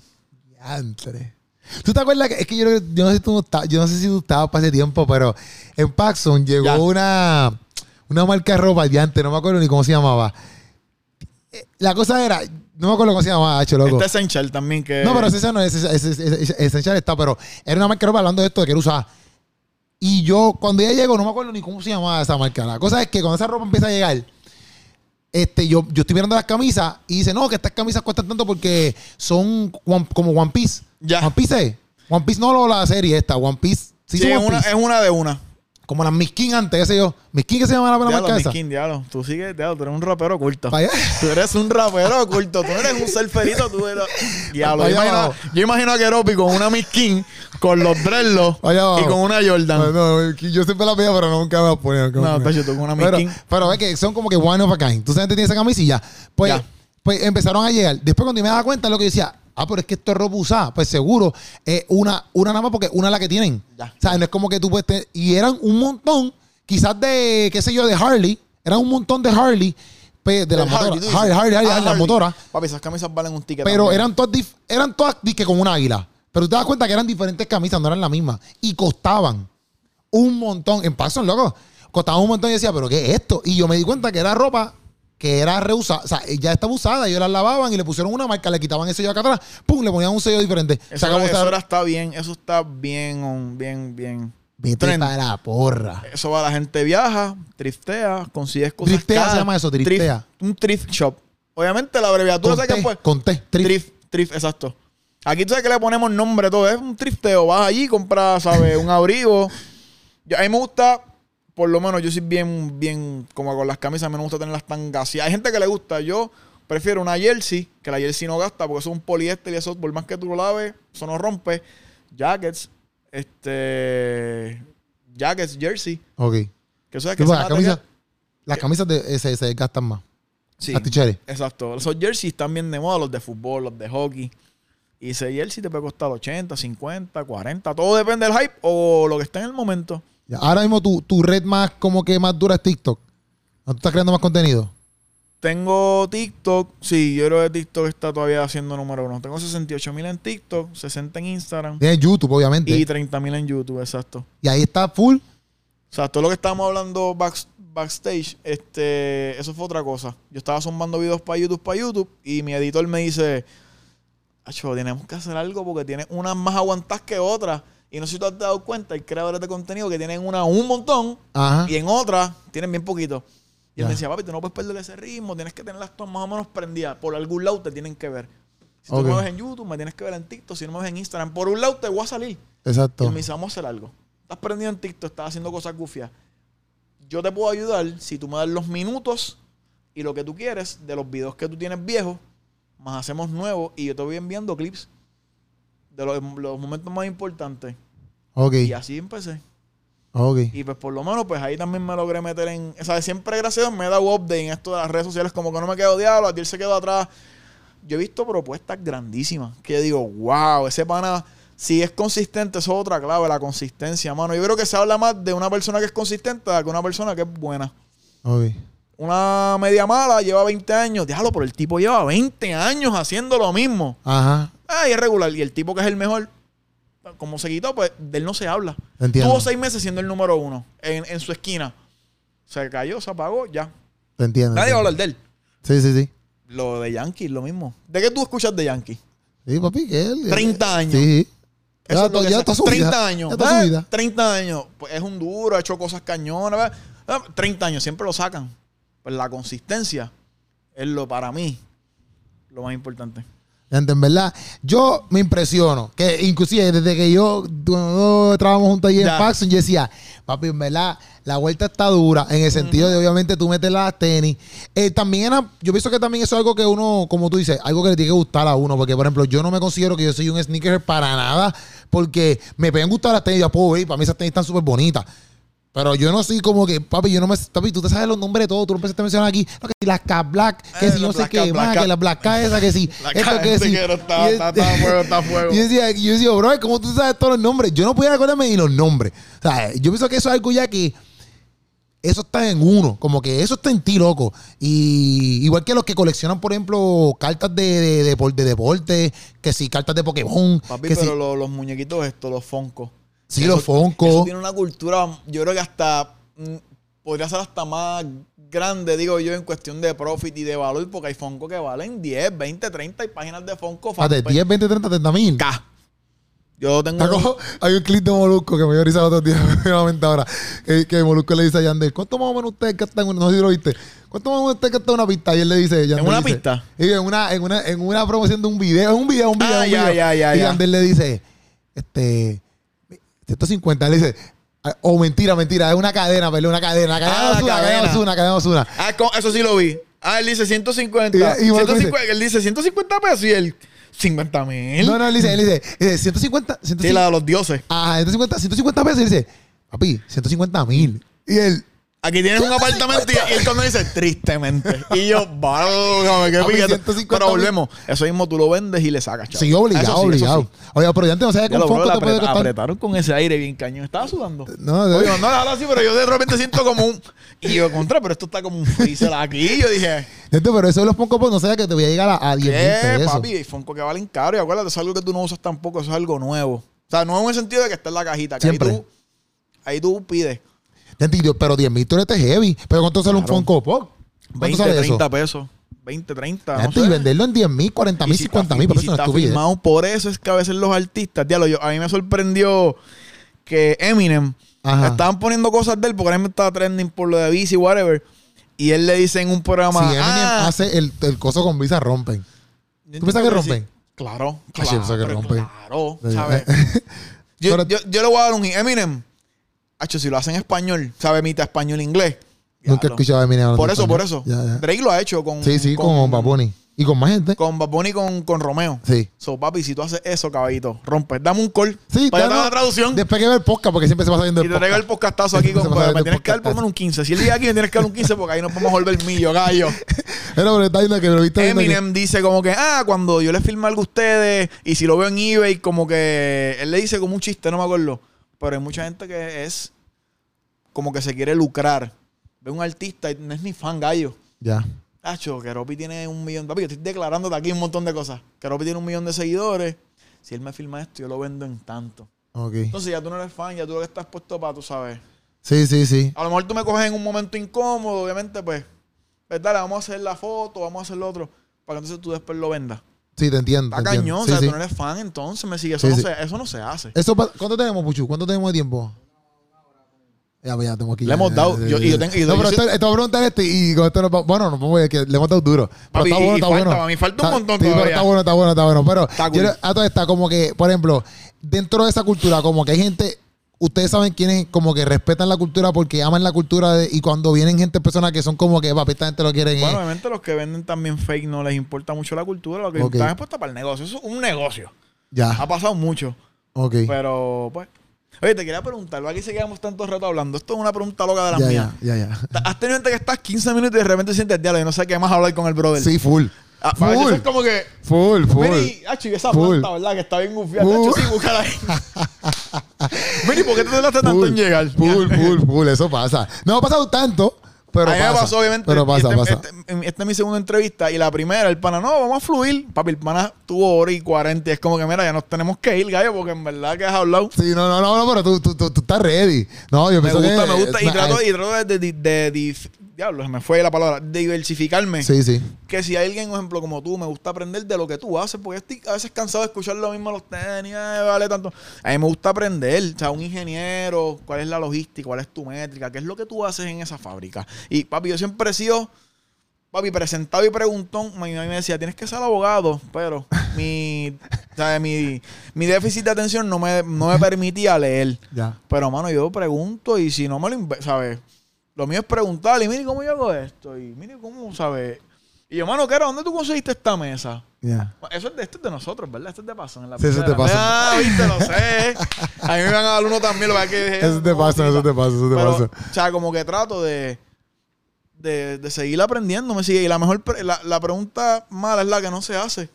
Diantre. ¿Tú te acuerdas que es que yo, yo no sé si tú yo no sé si tú estabas para ese tiempo, pero en Paxson llegó Ya. una una marca de ropa diante, no me acuerdo ni cómo se llamaba. Eh, La cosa era, no me acuerdo cómo se llamaba, hecho loco. Este Essential también que... No, pero esa no es, esa- esa- esa- Essential está, pero era una marca de ropa hablando de esto de que él usaba. Y yo, cuando ella llegó, no me acuerdo ni cómo se llamaba esa marca. La cosa es que cuando esa ropa empieza a llegar, este, yo, yo estoy mirando las camisas y dice, no, que estas camisas cuestan tanto porque son one- como One Piece. Ya. One Piece es. One Piece no lo- la serie esta, One Piece. Sí, son es, One una, es una de una. Como las Miss King antes, ese yo. Miss King que se llama la Diablo, marca esa. Miskin, diablo. Tú sigues, diablo, tú eres un rapero oculto. Tú eres un rapero oculto. Tú eres un surferito. Tú eres... Diablo, yo imagino, yo imagino a Keropi con una Miskin, con los dreadlocks y con una Jordan. No, no, yo siempre la veo, pero nunca me la la No, tacho, tú con una pero, Miskin. pero es que son como que one of a kind. Tú sabes, tienes esa camisilla. Pues, Ya. pues empezaron a llegar. Después, cuando yo me daba cuenta, lo que decía, ah, pero es que esto es ropa usada. Pues seguro, eh, una, una nada más porque una es la que tienen. Ya. O sea, no es como que tú puedes tener- Y eran un montón, quizás de, qué sé yo, de Harley. Eran un montón de Harley. pues, de las motoras. Harley, Harley, Harley, Ah, las Harley. motoras. Papi, esas camisas valen un ticket. Pero también. eran todas, dif- eran todas disque con una águila. Pero tú te das cuenta que eran diferentes camisas, no eran las mismas. Y costaban un montón. En Paxson, loco. Costaban un montón y decía, ¿pero qué es esto? Y yo me di cuenta que era ropa que era reusada. O sea, ya estaba usada. Ellos la lavaban y le pusieron una marca, le quitaban el sello acá atrás. ¡Pum! Le ponían un sello diferente. Eso, ahora, esa- eso ahora está bien. Eso está bien, bien, bien. Vete trend. para la porra. Eso va, la gente viaja, triftea, consigues cosas Driftea caras. se llama eso. Thrift- un thrift shop. Obviamente la abreviatura Con que pues. con T, thrift. Exacto. Aquí tú sabes que le ponemos nombre todo. Es un trifteo. Vas allí, compras, ¿sabes? Un abrigo. A mí me gusta, por lo menos, yo soy bien, bien, como con las camisas, a mí no me gusta tenerlas tan gaseadas. Hay gente que le gusta. Yo prefiero una jersey, que la jersey no gasta, porque eso es un poliéster y eso, por más que tú lo laves, eso no rompe. Jackets, este. Jackets, jersey. Ok. Que eso es que las, camisas, las camisas de, eh, se, se desgastan más. Sí. Las ticheres. Exacto. Esos jerseys están bien de moda, los de fútbol, los de hockey. Y ese jersey te puede costar 80, 50, 40. Todo depende del hype o lo que esté en el momento. Ya, Ahora mismo tu, tu red más como que más dura es TikTok. ¿No tú estás creando más contenido? Tengo TikTok. Sí, yo creo que TikTok está todavía haciendo número uno. Tengo 68 mil en TikTok, 60 en Instagram Tienes YouTube, obviamente. y Y, 30 mil en YouTube, exacto. ahí está full. O sea, todo lo que estábamos hablando back- backstage, este, eso fue otra cosa. Yo estaba zumbando videos para YouTube, para YouTube, y mi editor me dice, Acho, tenemos que hacer algo porque tienes unas más aguantadas que otras. Y no sé si tú has dado cuenta, hay creadores de contenido que tienen una un montón Ajá. y en otras tienen bien poquito. Y él me decía, papi, tú no puedes perder ese ritmo, tienes que tenerlas todas más o menos prendidas. Por algún lado te tienen que ver. Si Ok. tú me ves en YouTube, me tienes que ver en TikTok. Si no me ves en Instagram, por un lado te voy a salir. Y Exacto. él me dice, vamos a hacer algo. Estás prendido en TikTok, estás haciendo cosas gufias. Yo te puedo ayudar si tú me das los minutos y lo que tú quieres de los videos que tú tienes viejos, más hacemos nuevos y yo te voy enviando clips de los, los momentos más importantes. Ok. Y así empecé. Ok. Y pues por lo menos, pues ahí también me logré meter en. O sea, siempre gracias a me he dado update en esto de las redes sociales, como que no me quedo diablo, él se quedó atrás. Yo he visto propuestas grandísimas que digo, wow, ese pana, si es consistente, eso es otra clave, la consistencia, mano. Yo creo que se habla más de una persona que es consistente que una persona que es buena. Ok. Una media mala lleva 20 años, diablo, pero el tipo lleva 20 años haciendo lo mismo. Ajá. Ah, y es regular. Y el tipo que es el mejor, como se quitó, pues de él no se habla. Entiendo. Tuvo seis meses siendo el número uno en, en su esquina. Se cayó, se apagó, ya. Te entiendo. Nadie va a entiendo. hablar de él. Sí, sí, sí. Lo de Yankee, lo mismo. ¿De qué tú escuchas de Yankee? Sí, papi, que él. 30 años. Sí. Eso Ya, es lo to- que ya está su 30 vida. años. Ya está su ¿eh? vida. 30 años. Pues es un duro, ha hecho cosas cañonas. ¿verdad? Ah, 30 años, siempre lo sacan. Pues la consistencia es lo para mí lo más importante. Gente, En verdad, yo me impresiono. Que inclusive desde que yo trabajamos juntos allí en Ya. Paxson, yo decía, papi, en verdad, la vuelta está dura. En el sentido de, obviamente, tú metes las tenis. Eh, también era, yo pienso que también eso es algo que uno, como tú dices, algo que le tiene que gustar a uno. Porque, por ejemplo, yo no me considero que yo soy un sneaker para nada. Porque me pueden gustar las tenis, ya puedo ver, para mí esas tenis están súper bonitas. Pero yo no soy como que, papi, yo no me. Papi, tú te sabes los nombres de todo. Tú lo empezaste a mencionar aquí. No, que si las Cap Black, que Eh, si no sé qué más, que las Black K esa, que si. (laughs) La esto, que si. que no está, Y- está, está a fuego, está a fuego. (laughs) Y yo decía, yo decía, bro, ¿cómo tú sabes todos los nombres? Yo no podía acordarme ni los nombres. O sea, yo pienso que eso es algo ya que. Eso está en uno, como que eso está en ti, loco. Y igual que los que coleccionan, por ejemplo, cartas de, de, de, de deporte, que si cartas de Pokémon, Papi, que pero si, los muñequitos estos, los Fonco. Sí, Eso- los Funko. Eso tiene una cultura, yo creo que hasta mm, podría ser hasta más grande, digo yo, en cuestión de profit y de valor, porque hay Fonco que valen 10, 20, 30 y páginas de Fonco. Fíjate, fanpage. 10, 20, 30, 30 mil. K. Yo tengo. Como- hay un clip de Molusco que me dio risa el otro día, (laughs) nuevamente ahora. Que, que Molusco le dice a Yandel, ¿cuánto más o menos usted gasta en una, no sé si lo viste? ¿Cuánto más o menos usted gasta en una pista? Y él le dice, Yandel una dice- pista? Y en una, en una, en una promoción de un video, en un video, un video, Ah, un ya, video. ya, ya, y ya. Yandel le dice, este, 150, él dice, ah, oh, mentira, mentira, es una cadena, perdón, una cadena, una cadena Ah, Ozuna, cadena. cadena Ozuna, cadena Ozuna. Ah, co- eso sí lo vi. Ah, él dice 150. Y- y Molusco 150 él dice 150 pesos y él 50 mil. No, no, él dice, él dice, él dice 150, 150, Sí, la de los dioses. ah, 150, 150 pesos, y él dice, papi, 150 mil. Y él, Aquí tienes un apartamento y, él cuando dice tristemente. Y yo, válgame, qué piquete. 150 Pero volvemos. Eso mismo tú lo vendes y le sacas, chaval. sí, obligado, Eso sí, eso obligado. sí. Oye, pero ya antes no sabía que un le te puede apreta- costar. apretaron con ese aire bien cañón. Estaba sudando. No, Oye, no, ahora sí, pero yo de repente siento como un. Y yo, contra, pero esto está como un freezer aquí. Y yo dije, Gente, pero eso de los Funko Pop no sabía que te voy a llegar a, a 10 mil ¿qué, papi? Hay Funko que valen caro. Y acuérdate, es algo que tú no usas tampoco. Eso es algo nuevo. O sea, nuevo en el sentido de que está en la cajita. Que Siempre. Ahí tú, ahí tú pides Gente, y Dios, pero 10 mil tú eres heavy. Pero ¿cuánto sale un Claro. Funko Pop? ¿Cuánto 20, sale 30 eso? pesos. 20, 30. no sé. y venderlo en 10 mil, 40 Y mil, si 50 está mil, si no es está firmado, por eso es que a veces los artistas, diablo, yo, a mí me sorprendió que Eminem Ajá. estaban poniendo cosas de él porque Eminem estaba trending por lo de Visa y whatever. Y él le dice en un Si programa. Eminem ah, hace el, el coso con Visa, rompen. yo ¿Tú piensas que rompen? sí. Claro, claro. yo que rompen. Claro, ¿sabes? (laughs) Yo, yo, yo le voy a dar un. Eminem. Hacho, si lo hace en español, sabe mitad español e inglés. Nunca he escuchado a Eminem. Por eso, por eso. Ya, ya. Drake lo ha hecho con. Sí, sí, con, Bad Bunny. Y con más gente. Con Bad Bunny y con, con Romeo. Sí. So, papi, si tú haces eso, caballito, rompes. Dame un call. Sí, para claro. la traducción. Después que ver el podcast, porque siempre se va saliendo Y el te traigo el podcast. podcastazo aquí. Con, pasa me tienes que dar por menos un 15. Si él llega aquí, me tienes que dar un 15 porque ahí nos a volver millo, gallo. (laughs) Pero está viendo que lo viste viendo que- Eminem dice como que, ah, cuando yo le filmo algo a ustedes y si lo veo en eBay, como que él le dice como un chiste, no me acuerdo. Pero hay mucha gente que es como que se quiere lucrar. Ve un artista y no es ni fan gallo. Ya. Hacho, Keropi tiene un millón. Papi, yo estoy declarándote aquí un montón de cosas. Keropi tiene un millón de seguidores. Si él me filma esto, yo lo vendo en tanto. Ok. Entonces ya tú no eres fan, ya tú lo que estás puesto para, tú sabes. Sí, sí, sí. A lo mejor tú me coges en un momento incómodo, obviamente, pues, pues dale, vamos a hacer la foto, vamos a hacer lo otro, para que entonces tú después lo vendas. Sí, te entiendo. Está te entiendo. cañón, Sí, o sea, sí. tú no eres fan, entonces me sigue. Eso, Sí, no, sí. Se, eso no se hace. Eso pa- ¿Cuánto tenemos, Puchu? ¿Cuánto tenemos de tiempo? Ya, pues ya tengo aquí. Le ya, hemos dado- ya, yo- y yo tengo- y no, yo pero esto, esto voy a preguntar este y con esto no, bueno, no podemos que le hemos dado duro. Pero Papi, está bueno, y está falta, bueno. a mí falta un Está- montón sí, pero todavía. Está bueno, está bueno, está bueno. Pero Está cool. a todo está como que, por ejemplo, dentro de esa cultura, como que hay gente, ustedes saben quiénes como que respetan la cultura porque aman la cultura de- y cuando vienen gente, personas que son como que, papi, esta gente lo quieren. Bueno, obviamente los que venden también fake no les importa mucho la cultura, lo que Ok. están expuestos para el negocio. Eso es un negocio. Ya, Ha pasado mucho. ok. Pero, pues. Oye, te quería preguntar, aquí se quedamos tanto rato hablando. Esto es una pregunta loca de Ya, mías. ya, ya, ya. ¿Has tenido gente que estás 15 minutos y de repente sientes diálogo y no sé qué más hablar con el brother? Sí, full. Ah, Full. es como que. Full, full. Miri, acho, y esa Full. planta, ¿verdad? Que está bien gufiada. Acho, sí, búscala ahí. (laughs) Miri, ¿por qué te tardaste tanto en llegar? Full, (laughs) full, full, eso pasa. No ha pasado tanto, pero a mí pasa. me pasó, obviamente. Pero pasa, este, pasa. Este, esta es mi segunda entrevista y la primera, el pana, no, vamos a fluir. Papi, el pana tuvo hora y 40 y es como que, mira, ya nos tenemos que ir, gallo, porque en verdad que has hablado. Sí, no, no, no, no, pero tú, tú, tú, tú estás ready. No, yo Me pienso gusta, que... me gusta. Y na- trato, ay, y trato de, de, de- de- diablo, se me fue la palabra, diversificarme. Sí, sí. Que si hay alguien, por ejemplo, como tú, me gusta aprender de lo que tú haces, porque estoy a veces cansado de escuchar lo mismo a los tenis, ay, vale tanto. A mí me gusta aprender, o sea, un ingeniero, cuál es la logística, cuál es tu métrica, qué es lo que tú haces en esa fábrica. Y papi, yo siempre he sido, papi, presentado y preguntón. Mi mamá me decía, tienes que ser abogado, pero mi, o sea, mi, mi déficit de atención no me, no me permitía leer. Ya. Pero, mano, yo pregunto y si no me lo ¿sabes? Lo mío es preguntarle, y mire cómo yo hago esto, y mire cómo, ¿sabes? Y yo, mano, ¿qué era? ¿Dónde tú conseguiste esta mesa? Ya. Eso es de, esto es de nosotros, ¿verdad? Esto es de paso. En la Sí, eso te pasa. Ah, viste, lo sé. A mí me van a dar uno también, lo que que Eso te pasa, eso te pasa, eso te pasa. O sea, como que trato de, de, de seguir aprendiendo, me sigue. Y la mejor, la, la pregunta mala es la que no se hace.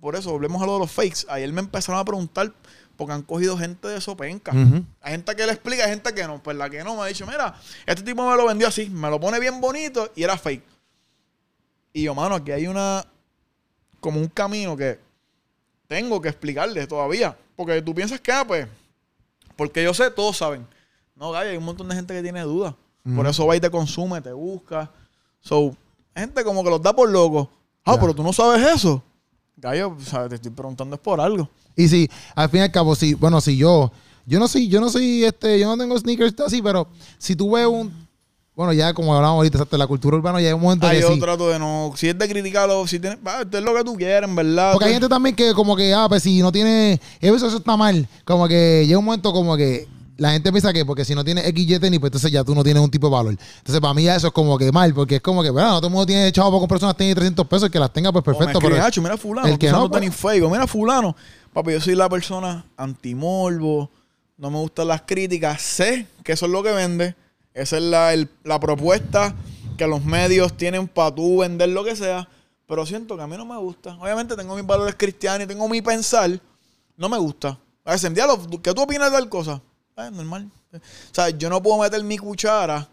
Por eso, volvemos a lo de los fakes. Ayer me empezaron a preguntar porque han cogido gente de sopenca. Ujú. Hay gente que le explica, hay gente que no. Pues la que no me ha dicho, mira, este tipo me lo vendió así, me lo pone bien bonito y era fake. Y yo, mano, aquí hay una, como un camino que tengo que explicarle todavía. Porque tú piensas que, ah, pues, porque yo sé, todos saben. No, Gaya, hay un montón de gente que tiene dudas. Por eso va y te consume, te busca. So, gente como que los da por locos. Ah, pero tú no sabes eso. gallo, te estoy preguntando es por algo. Y si, al fin y al cabo, si, bueno, si yo, yo no soy, yo no soy, este, yo no tengo sneakers así, pero si tú ves un, bueno, ya como hablábamos ahorita, exacto, la cultura urbana ya hay un momento Ah, que yo sí. trato de no. Si es de criticarlo, si tienes. Va, esto es lo que tú quieres, en verdad. Porque hay gente también que como que, ah, pues si no tiene, eso, eso está mal. Como que llega un momento como que la gente piensa que porque si no tienes XY tenis, pues entonces ya tú no tienes un tipo de valor. Entonces para mí ya eso es como que mal, porque es como que, bueno, no todo el mundo tiene chavo para comprar unas tenis de 300 pesos, el que las tenga pues O me perfecto. escriben, Pero, "Acho, mira fulano, el que no, pues- tenis feo. Mira fulano. Papi, yo soy la persona antimorbo. No me gustan las críticas. Sé que eso es lo que vende. Esa es la, la propuesta que los medios tienen para tú vender lo que sea. Pero siento que a mí no me gusta. Obviamente tengo mis valores cristianos y tengo mi pensar. No me gusta. A veces, ¿qué tú opinas de tal cosa? Eh, normal. O sea, yo no puedo meter mi cuchara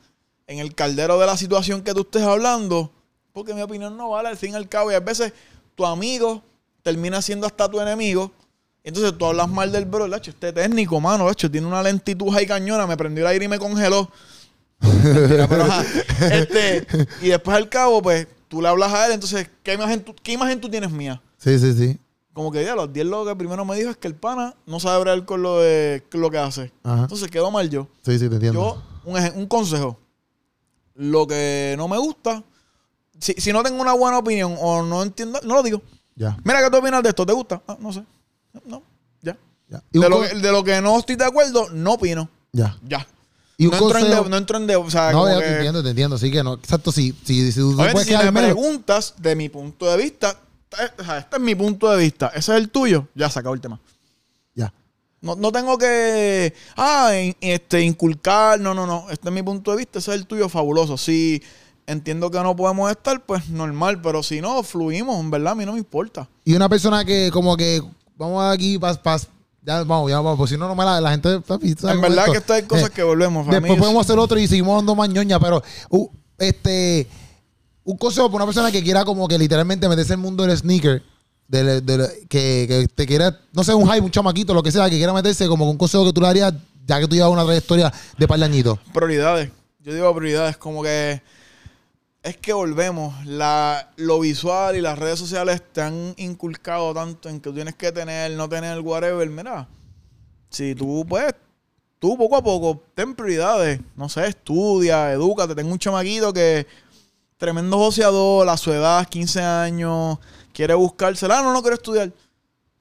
en el caldero de la situación que tú estés hablando, porque mi opinión no vale al fin y al cabo. Y a veces tu amigo termina siendo hasta tu enemigo. Entonces tú hablas mal del bro, lacho, este técnico, mano, lacho, tiene una lentitud ahí cañona, me prendió el aire y me congeló. Mentira, pero ajá. (laughs) Este, y después al cabo, pues, tú le hablas a él, entonces, ¿qué imagen tú, qué imagen tú tienes mía? sí, sí, sí. Como que ya los 10 lo que primero me dijo es que el pana no sabe bregar con lo de lo que hace. Ajá. Entonces quedó mal yo. Sí, sí, te entiendo. Yo, un, un consejo. Lo que no me gusta, si, si no tengo una buena opinión o no entiendo, no lo digo. ya, Mira, ¿qué tú opinas de esto? ¿Te gusta? Ah, no sé. No, ya. ya. Y De lo, que, de lo que no estoy de acuerdo, no opino. ya. Ya. Y no, entro en de- no entro en de- o sea, No, ya que- te entiendo, te entiendo. Sí que no. Exacto, sí. Sí, si tú puedes si me menos- preguntas de mi punto de vista, o sea, este es mi punto de vista, ese es el tuyo, ya se acabó el tema. Ya. No, no tengo que ah, este, inculcar, no, no, no. Este es mi punto de vista, ese es el tuyo fabuloso. Si entiendo que no podemos estar, pues normal, pero si no, fluimos, en verdad, a mí no me importa. Y una persona que como que vamos aquí pas, pas, ya vamos, ya vamos, pues si no no me la, la gente ¿sabes En verdad que estas hay cosas Eh, que volvemos. Después es- podemos hacer otro y seguimos dando más ñoña, pero uh, este un consejo para una persona que quiera como que literalmente meterse en el mundo del sneaker, del, del- que, que te quiera, no sé, un hype, un chamaquito, lo que sea, que quiera meterse como que un consejo que tú le darías, ya que tú llevas una trayectoria de par de añitos. prioridades. Yo digo prioridades, como que es que volvemos. La, lo visual y las redes sociales te han inculcado tanto en que tienes que tener, no tener, whatever. Mira, si tú puedes, tú poco a poco ten prioridades. No sé, estudia, edúcate. Tengo un chamaquito que tremendo joseador, a su edad, 15 años, quiere buscársela. Ah, no, no quiero estudiar.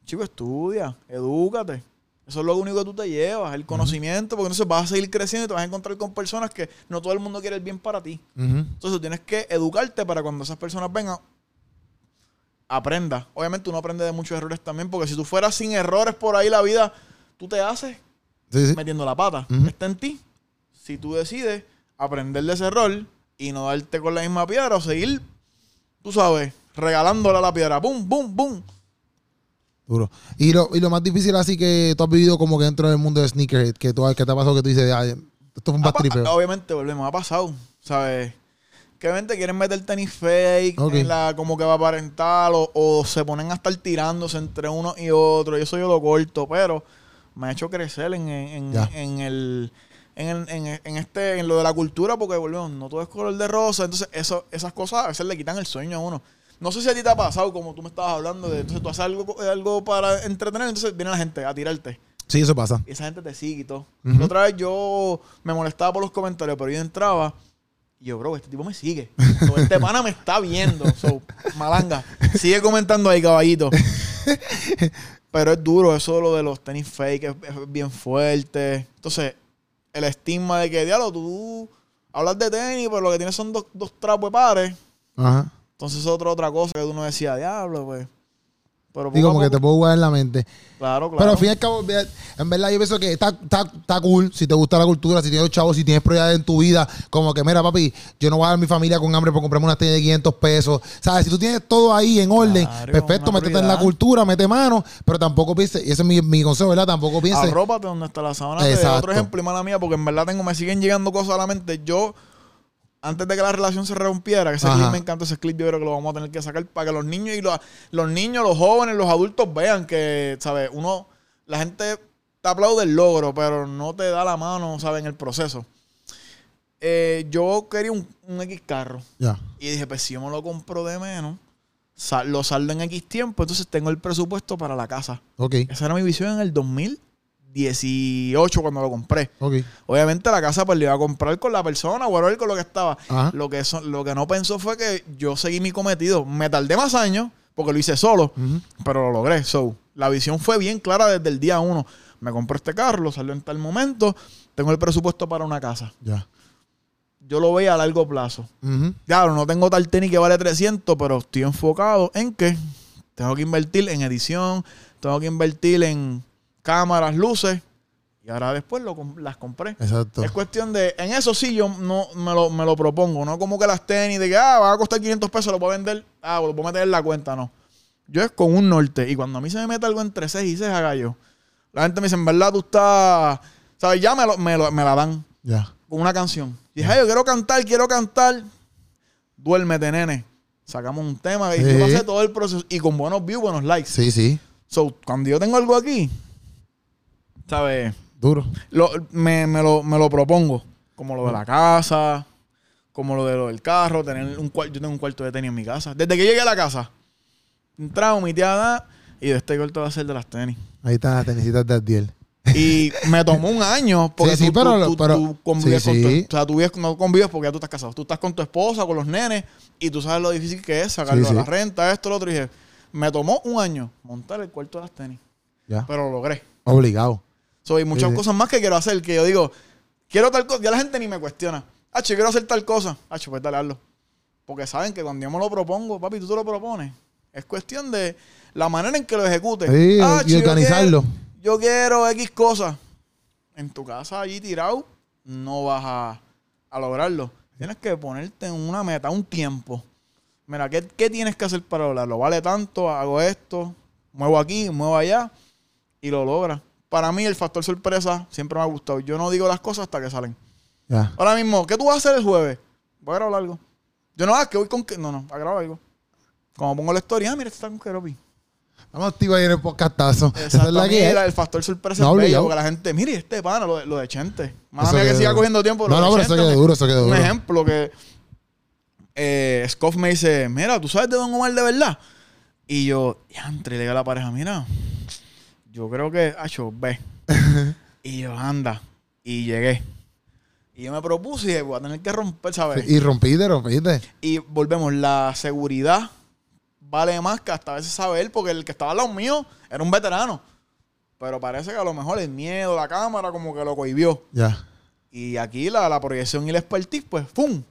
Chico, estudia, edúcate. Eso es lo único que tú te llevas, el conocimiento, porque entonces vas a seguir creciendo y te vas a encontrar con personas que no todo el mundo quiere el bien para ti. Ujú. Entonces tú tienes que educarte para cuando esas personas vengan, aprenda. Obviamente uno aprende de muchos errores también, porque si tú fueras sin errores por ahí la vida, tú te haces Sí, sí. metiendo la pata. Está en ti. Si tú decides aprender de ese error y no darte con la misma piedra o seguir, tú sabes, regalándola la piedra. ¡Bum, bum, bum! Duro. Y lo, y lo más difícil así que tú has vivido como que dentro del mundo de sneakerhead, que, tú, que te ha pasado que tú dices, "Ay, esto fue un bad. Obviamente, volvemos, ha pasado, ¿sabes? Que obviamente quieren meter tenis fake, en la, como que va a aparentar, o, o se ponen a estar tirándose entre uno y otro. Yo soy yo lo corto, pero me ha hecho crecer en, en, en- en el. En, en- en este en lo de la cultura porque volvemos no todo es color de rosa entonces eso esas cosas a veces le quitan el sueño a uno no sé si a ti te ha pasado como tú me estabas hablando de entonces tú haces algo algo para entretener entonces viene la gente a tirarte Sí, eso pasa. y esa gente te sigue y todo. La otra vez yo me molestaba por los comentarios, pero yo entraba y yo, bro, este tipo me sigue. (laughs) So, este pana me está viendo. So, malanga. Sigue comentando ahí, caballito. pero es duro eso lo de los tenis fake, es, es bien fuerte. Entonces, el estigma de que, diablo, tú hablas de tenis, pero lo que tienes son dos, dos trapos de pares. Ajá. Entonces, es otra, otra cosa que uno decía, diablo, pues. Pero como que te puedo jugar en la mente. Claro, claro. Pero al fin y al cabo, en verdad yo pienso que está, está, está cool si te gusta la cultura, si tienes chavos, si tienes prioridades en tu vida. Como que, mira, papi, yo no voy a dar a mi familia con hambre por comprarme una tenis de 500 pesos. ¿Sabes? Si tú tienes todo ahí en orden, Claro, perfecto, métete en la cultura, mete mano, pero tampoco pienses, y ese es mi, mi consejo, ¿verdad? Tampoco pienses. Arrópate donde está la sábana. Otro ejemplo y mala mía, porque en verdad tengo, me siguen llegando cosas a la mente. Yo, antes de que la relación se rompiera, que ese Ajá. clip me encanta, ese clip yo creo que lo vamos a tener que sacar para que los niños y los, los niños, los jóvenes, los adultos vean que, ¿sabes? Uno, la gente te aplaude el logro, pero no te da la mano, ¿sabes? En el proceso. Eh, yo quería un, un X carro. Ya. Y dije, pues si yo me lo compro de menos, lo saldo en X tiempo, entonces tengo el presupuesto para la casa. Ok, Esa era mi visión en el 2018 cuando lo compré. Obviamente la casa pues la iba a comprar con la persona, whatever, con lo que estaba. Ajá. Lo que, eso- lo que no pensó fue que yo seguí mi cometido. Me tardé más años porque lo hice solo, pero lo logré. So, la visión fue bien clara desde el día uno. Me compré este carro, lo salió en tal momento, tengo el presupuesto para una casa. Ya. Yo lo veía a largo plazo. Claro, no tengo tal tenis que vale 300, pero estoy enfocado en que tengo que invertir en edición, tengo que invertir en cámaras, luces, y ahora después lo las compré. Exacto. Es cuestión de, en eso sí yo no me lo, me lo propongo, no como que las tenis de que, ah, va a costar 500 pesos, lo puedo vender, ah, lo puedo meter en la cuenta, no. Yo es con un norte, y cuando a mí se me mete algo entre 6 y 6, haga yo. La gente me dice, en verdad tú estás, ¿sabes? Ya me, lo- me, lo- me la dan Ya. con una canción. Y dije, "Ay, yo quiero cantar, quiero cantar. Duérmete, nene. Sacamos un tema y Sí. yo pasé todo el proceso. Y con buenos views, buenos likes. Sí, sí. So, cuando yo tengo algo aquí, ¿sabes? Duro. Lo- me, me lo, me lo propongo. Como lo de la casa, como lo de lo del carro, tener un cuarto. Yo tengo un cuarto de tenis en mi casa. Desde que llegué a la casa, entraba mi tía da, y de este cuarto va a ser de las tenis. Ahí están las tenisitas de Adiel. Y me tomó un año (laughs) porque Sí, sí, tú, pero tú- pero- tú convives sí, con tu, sí. o sea, tú vives- no convives porque ya tú estás casado. Tú estás con tu esposa, con los nenes y tú sabes lo difícil que es sacarlo Sí, de la sí. renta, esto, lo otro. Y dije, me tomó un año montar el cuarto de las tenis, Ya. pero lo logré. Obligado. So, hay muchas Sí, cosas más que quiero hacer que yo digo, quiero tal cosa. Ya la gente ni me cuestiona. Ah, yo quiero hacer tal cosa. Ah, pues dale, hazlo. Porque saben que cuando yo me lo propongo, papi, tú te lo propones. Es cuestión de la manera en que lo ejecutes. Sí, Ah, y organizarlo. quiero- Yo quiero X cosas. En tu casa allí tirado, no vas a, a lograrlo. Tienes que ponerte en una meta, un tiempo. Mira, ¿qué, qué tienes que hacer para lograrlo? Vale tanto, hago esto, muevo aquí, muevo allá y lo logras. Para mí el factor sorpresa siempre me ha gustado. Yo no digo las cosas hasta que salen. Ahora mismo, ¿qué tú vas a hacer el jueves? Voy a grabar algo. Yo no, ah, que voy con... que- No, no, a grabar algo. Como pongo la historia, ah, mira, este está con Keropi. Estamos activos ahí en el podcastazo. Esa es la que el, es. el factor sorpresa No, es bello, porque la gente, mire, este pana, lo de, lo de Chente. Eso mía que siga duro. cogiendo tiempo. No, no, pero eso me- duro, eso quedó Un duro. ejemplo que eh, Scoff me dice, mira, ¿tú sabes de Don Omar de verdad? Y yo, ya, entre le digo a la pareja, mira, yo creo que, hacho, ve. (laughs) y yo, anda. Y llegué. Y yo me propuse y dije, voy a tener que romper, ¿sabes? Y rompiste, rompiste. Y volvemos, la seguridad vale más que hasta a veces saber, porque el que estaba al lado mío era un veterano. Pero parece que a lo mejor el miedo, la cámara, como que lo cohibió. Ya. Y aquí la, la proyección y la expertise, pues, ¡pum!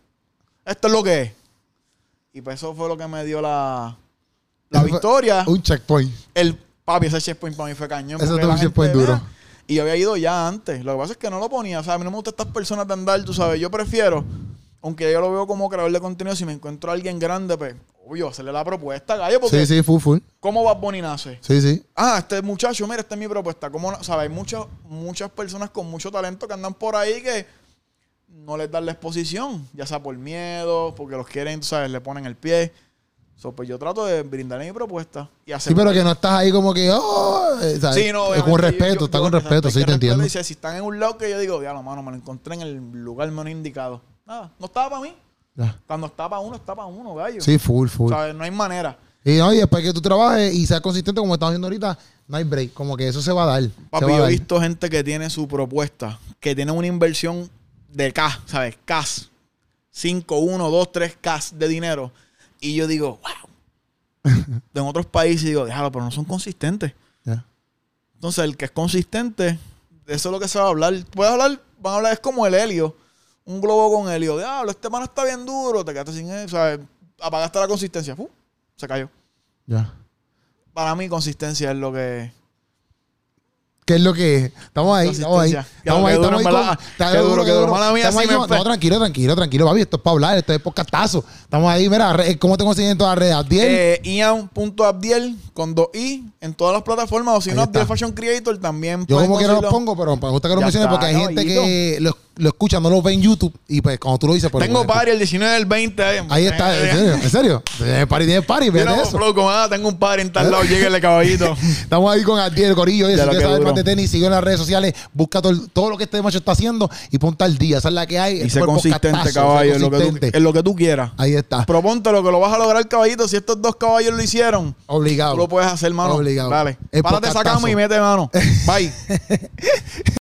Esto es lo que es. Y pues eso fue lo que me dio la, la victoria. Un checkpoint. El papi, ese checkpoint para mí fue cañón. Eso fue un checkpoint duro. Y yo había ido ya antes. Lo que pasa es que no lo ponía. O sea, a mí no me gustan estas personas de andar, tú sabes. Yo prefiero, aunque yo lo veo como creador de contenido, si me encuentro a alguien grande, pues, obvio, hacerle la propuesta, gallo, porque Sí, sí, full, full. ¿cómo Bad Bunny nace? Sí, sí. Ah, este muchacho, mira, esta es mi propuesta. ¿Cómo? ¿Sabes? Hay muchas, muchas personas con mucho talento que andan por ahí que no les dan la exposición, ya sea por miedo, porque los quieren, tú sabes, le ponen el pie. So, pues yo trato de brindarle mi propuesta y hacer. Sí, pero que no estás ahí como que, oh, ¿sabes? Sí, no, Es con respeto, yo- yo- está yo- con respeto, sí, te entiendo. Dice, si están en un lado que yo digo, ya, mano, me lo encontré en el lugar menos indicado. Nada, no estaba para mí. Ya. Cuando está para uno, está para uno, gallo. Sí, full, full. ¿Sabes? No hay manera. Y, no, y después que tú trabajes y seas consistente como estamos haciendo ahorita, no hay break. Como que eso se va a dar. Papi, yo he visto gente que tiene su propuesta, que tiene una inversión de cash, ¿sabes? Cash. 5, 1, 2, 3 cash de dinero. Y yo digo, wow. (laughs) en otros países digo, déjalo, pero no son consistentes. Ya. Entonces, el que es consistente, de eso es lo que se va a hablar. Puedes hablar, van a hablar, es como el helio. Un globo con helio. Diablo, este mano está bien duro, te quedaste sin él, ¿sabes? Apagaste la consistencia. ¡Fu! se cayó. Ya. Para mí, consistencia es lo que. ¿Qué es lo que es? Estamos ahí, estamos ahí. Estamos ahí, estamos ahí. con- está Qué duro, qué duro. Mala mía, sí me. No, tranquilo, tranquilo, tranquilo, papi. Esto es para hablar, esto es podcastazo. Estamos ahí, mira, ¿cómo te consiguen en todas las redes? Abdiel. Eh, Ian.abdiel con dos i en todas las plataformas. O si no. Abdiel Fashion Creator también. Yo como quiera los pongo, pero me gusta que lo menciones porque hay gente que los lo escuchan, no lo ven en YouTube. Y pues cuando tú lo dices, pues, Tengo pues, party el 19 del 20. ahí. Ahí está, en serio, en serio. Tienes party, tienes party, vete eso. flow, como, ah, tengo un party en tal lado, lléguele caballito. (laughs) Estamos ahí con Adiel Corillo. Si Ya lo quieres que saber más de tenis, sigue en las redes sociales. Busca todo, todo lo que este macho está haciendo y ponte al día. Esa es la que hay. Y El sé cuerpo consistente, caballo, en lo, que tú, consistente. en lo que tú quieras. Ahí está. Proponte lo que lo vas a lograr, caballito. Si estos dos caballos lo hicieron, Obligado. tú lo puedes hacer, mano. Obligado. Dale. Párate cama y mete mano. (laughs) Bye. (laughs)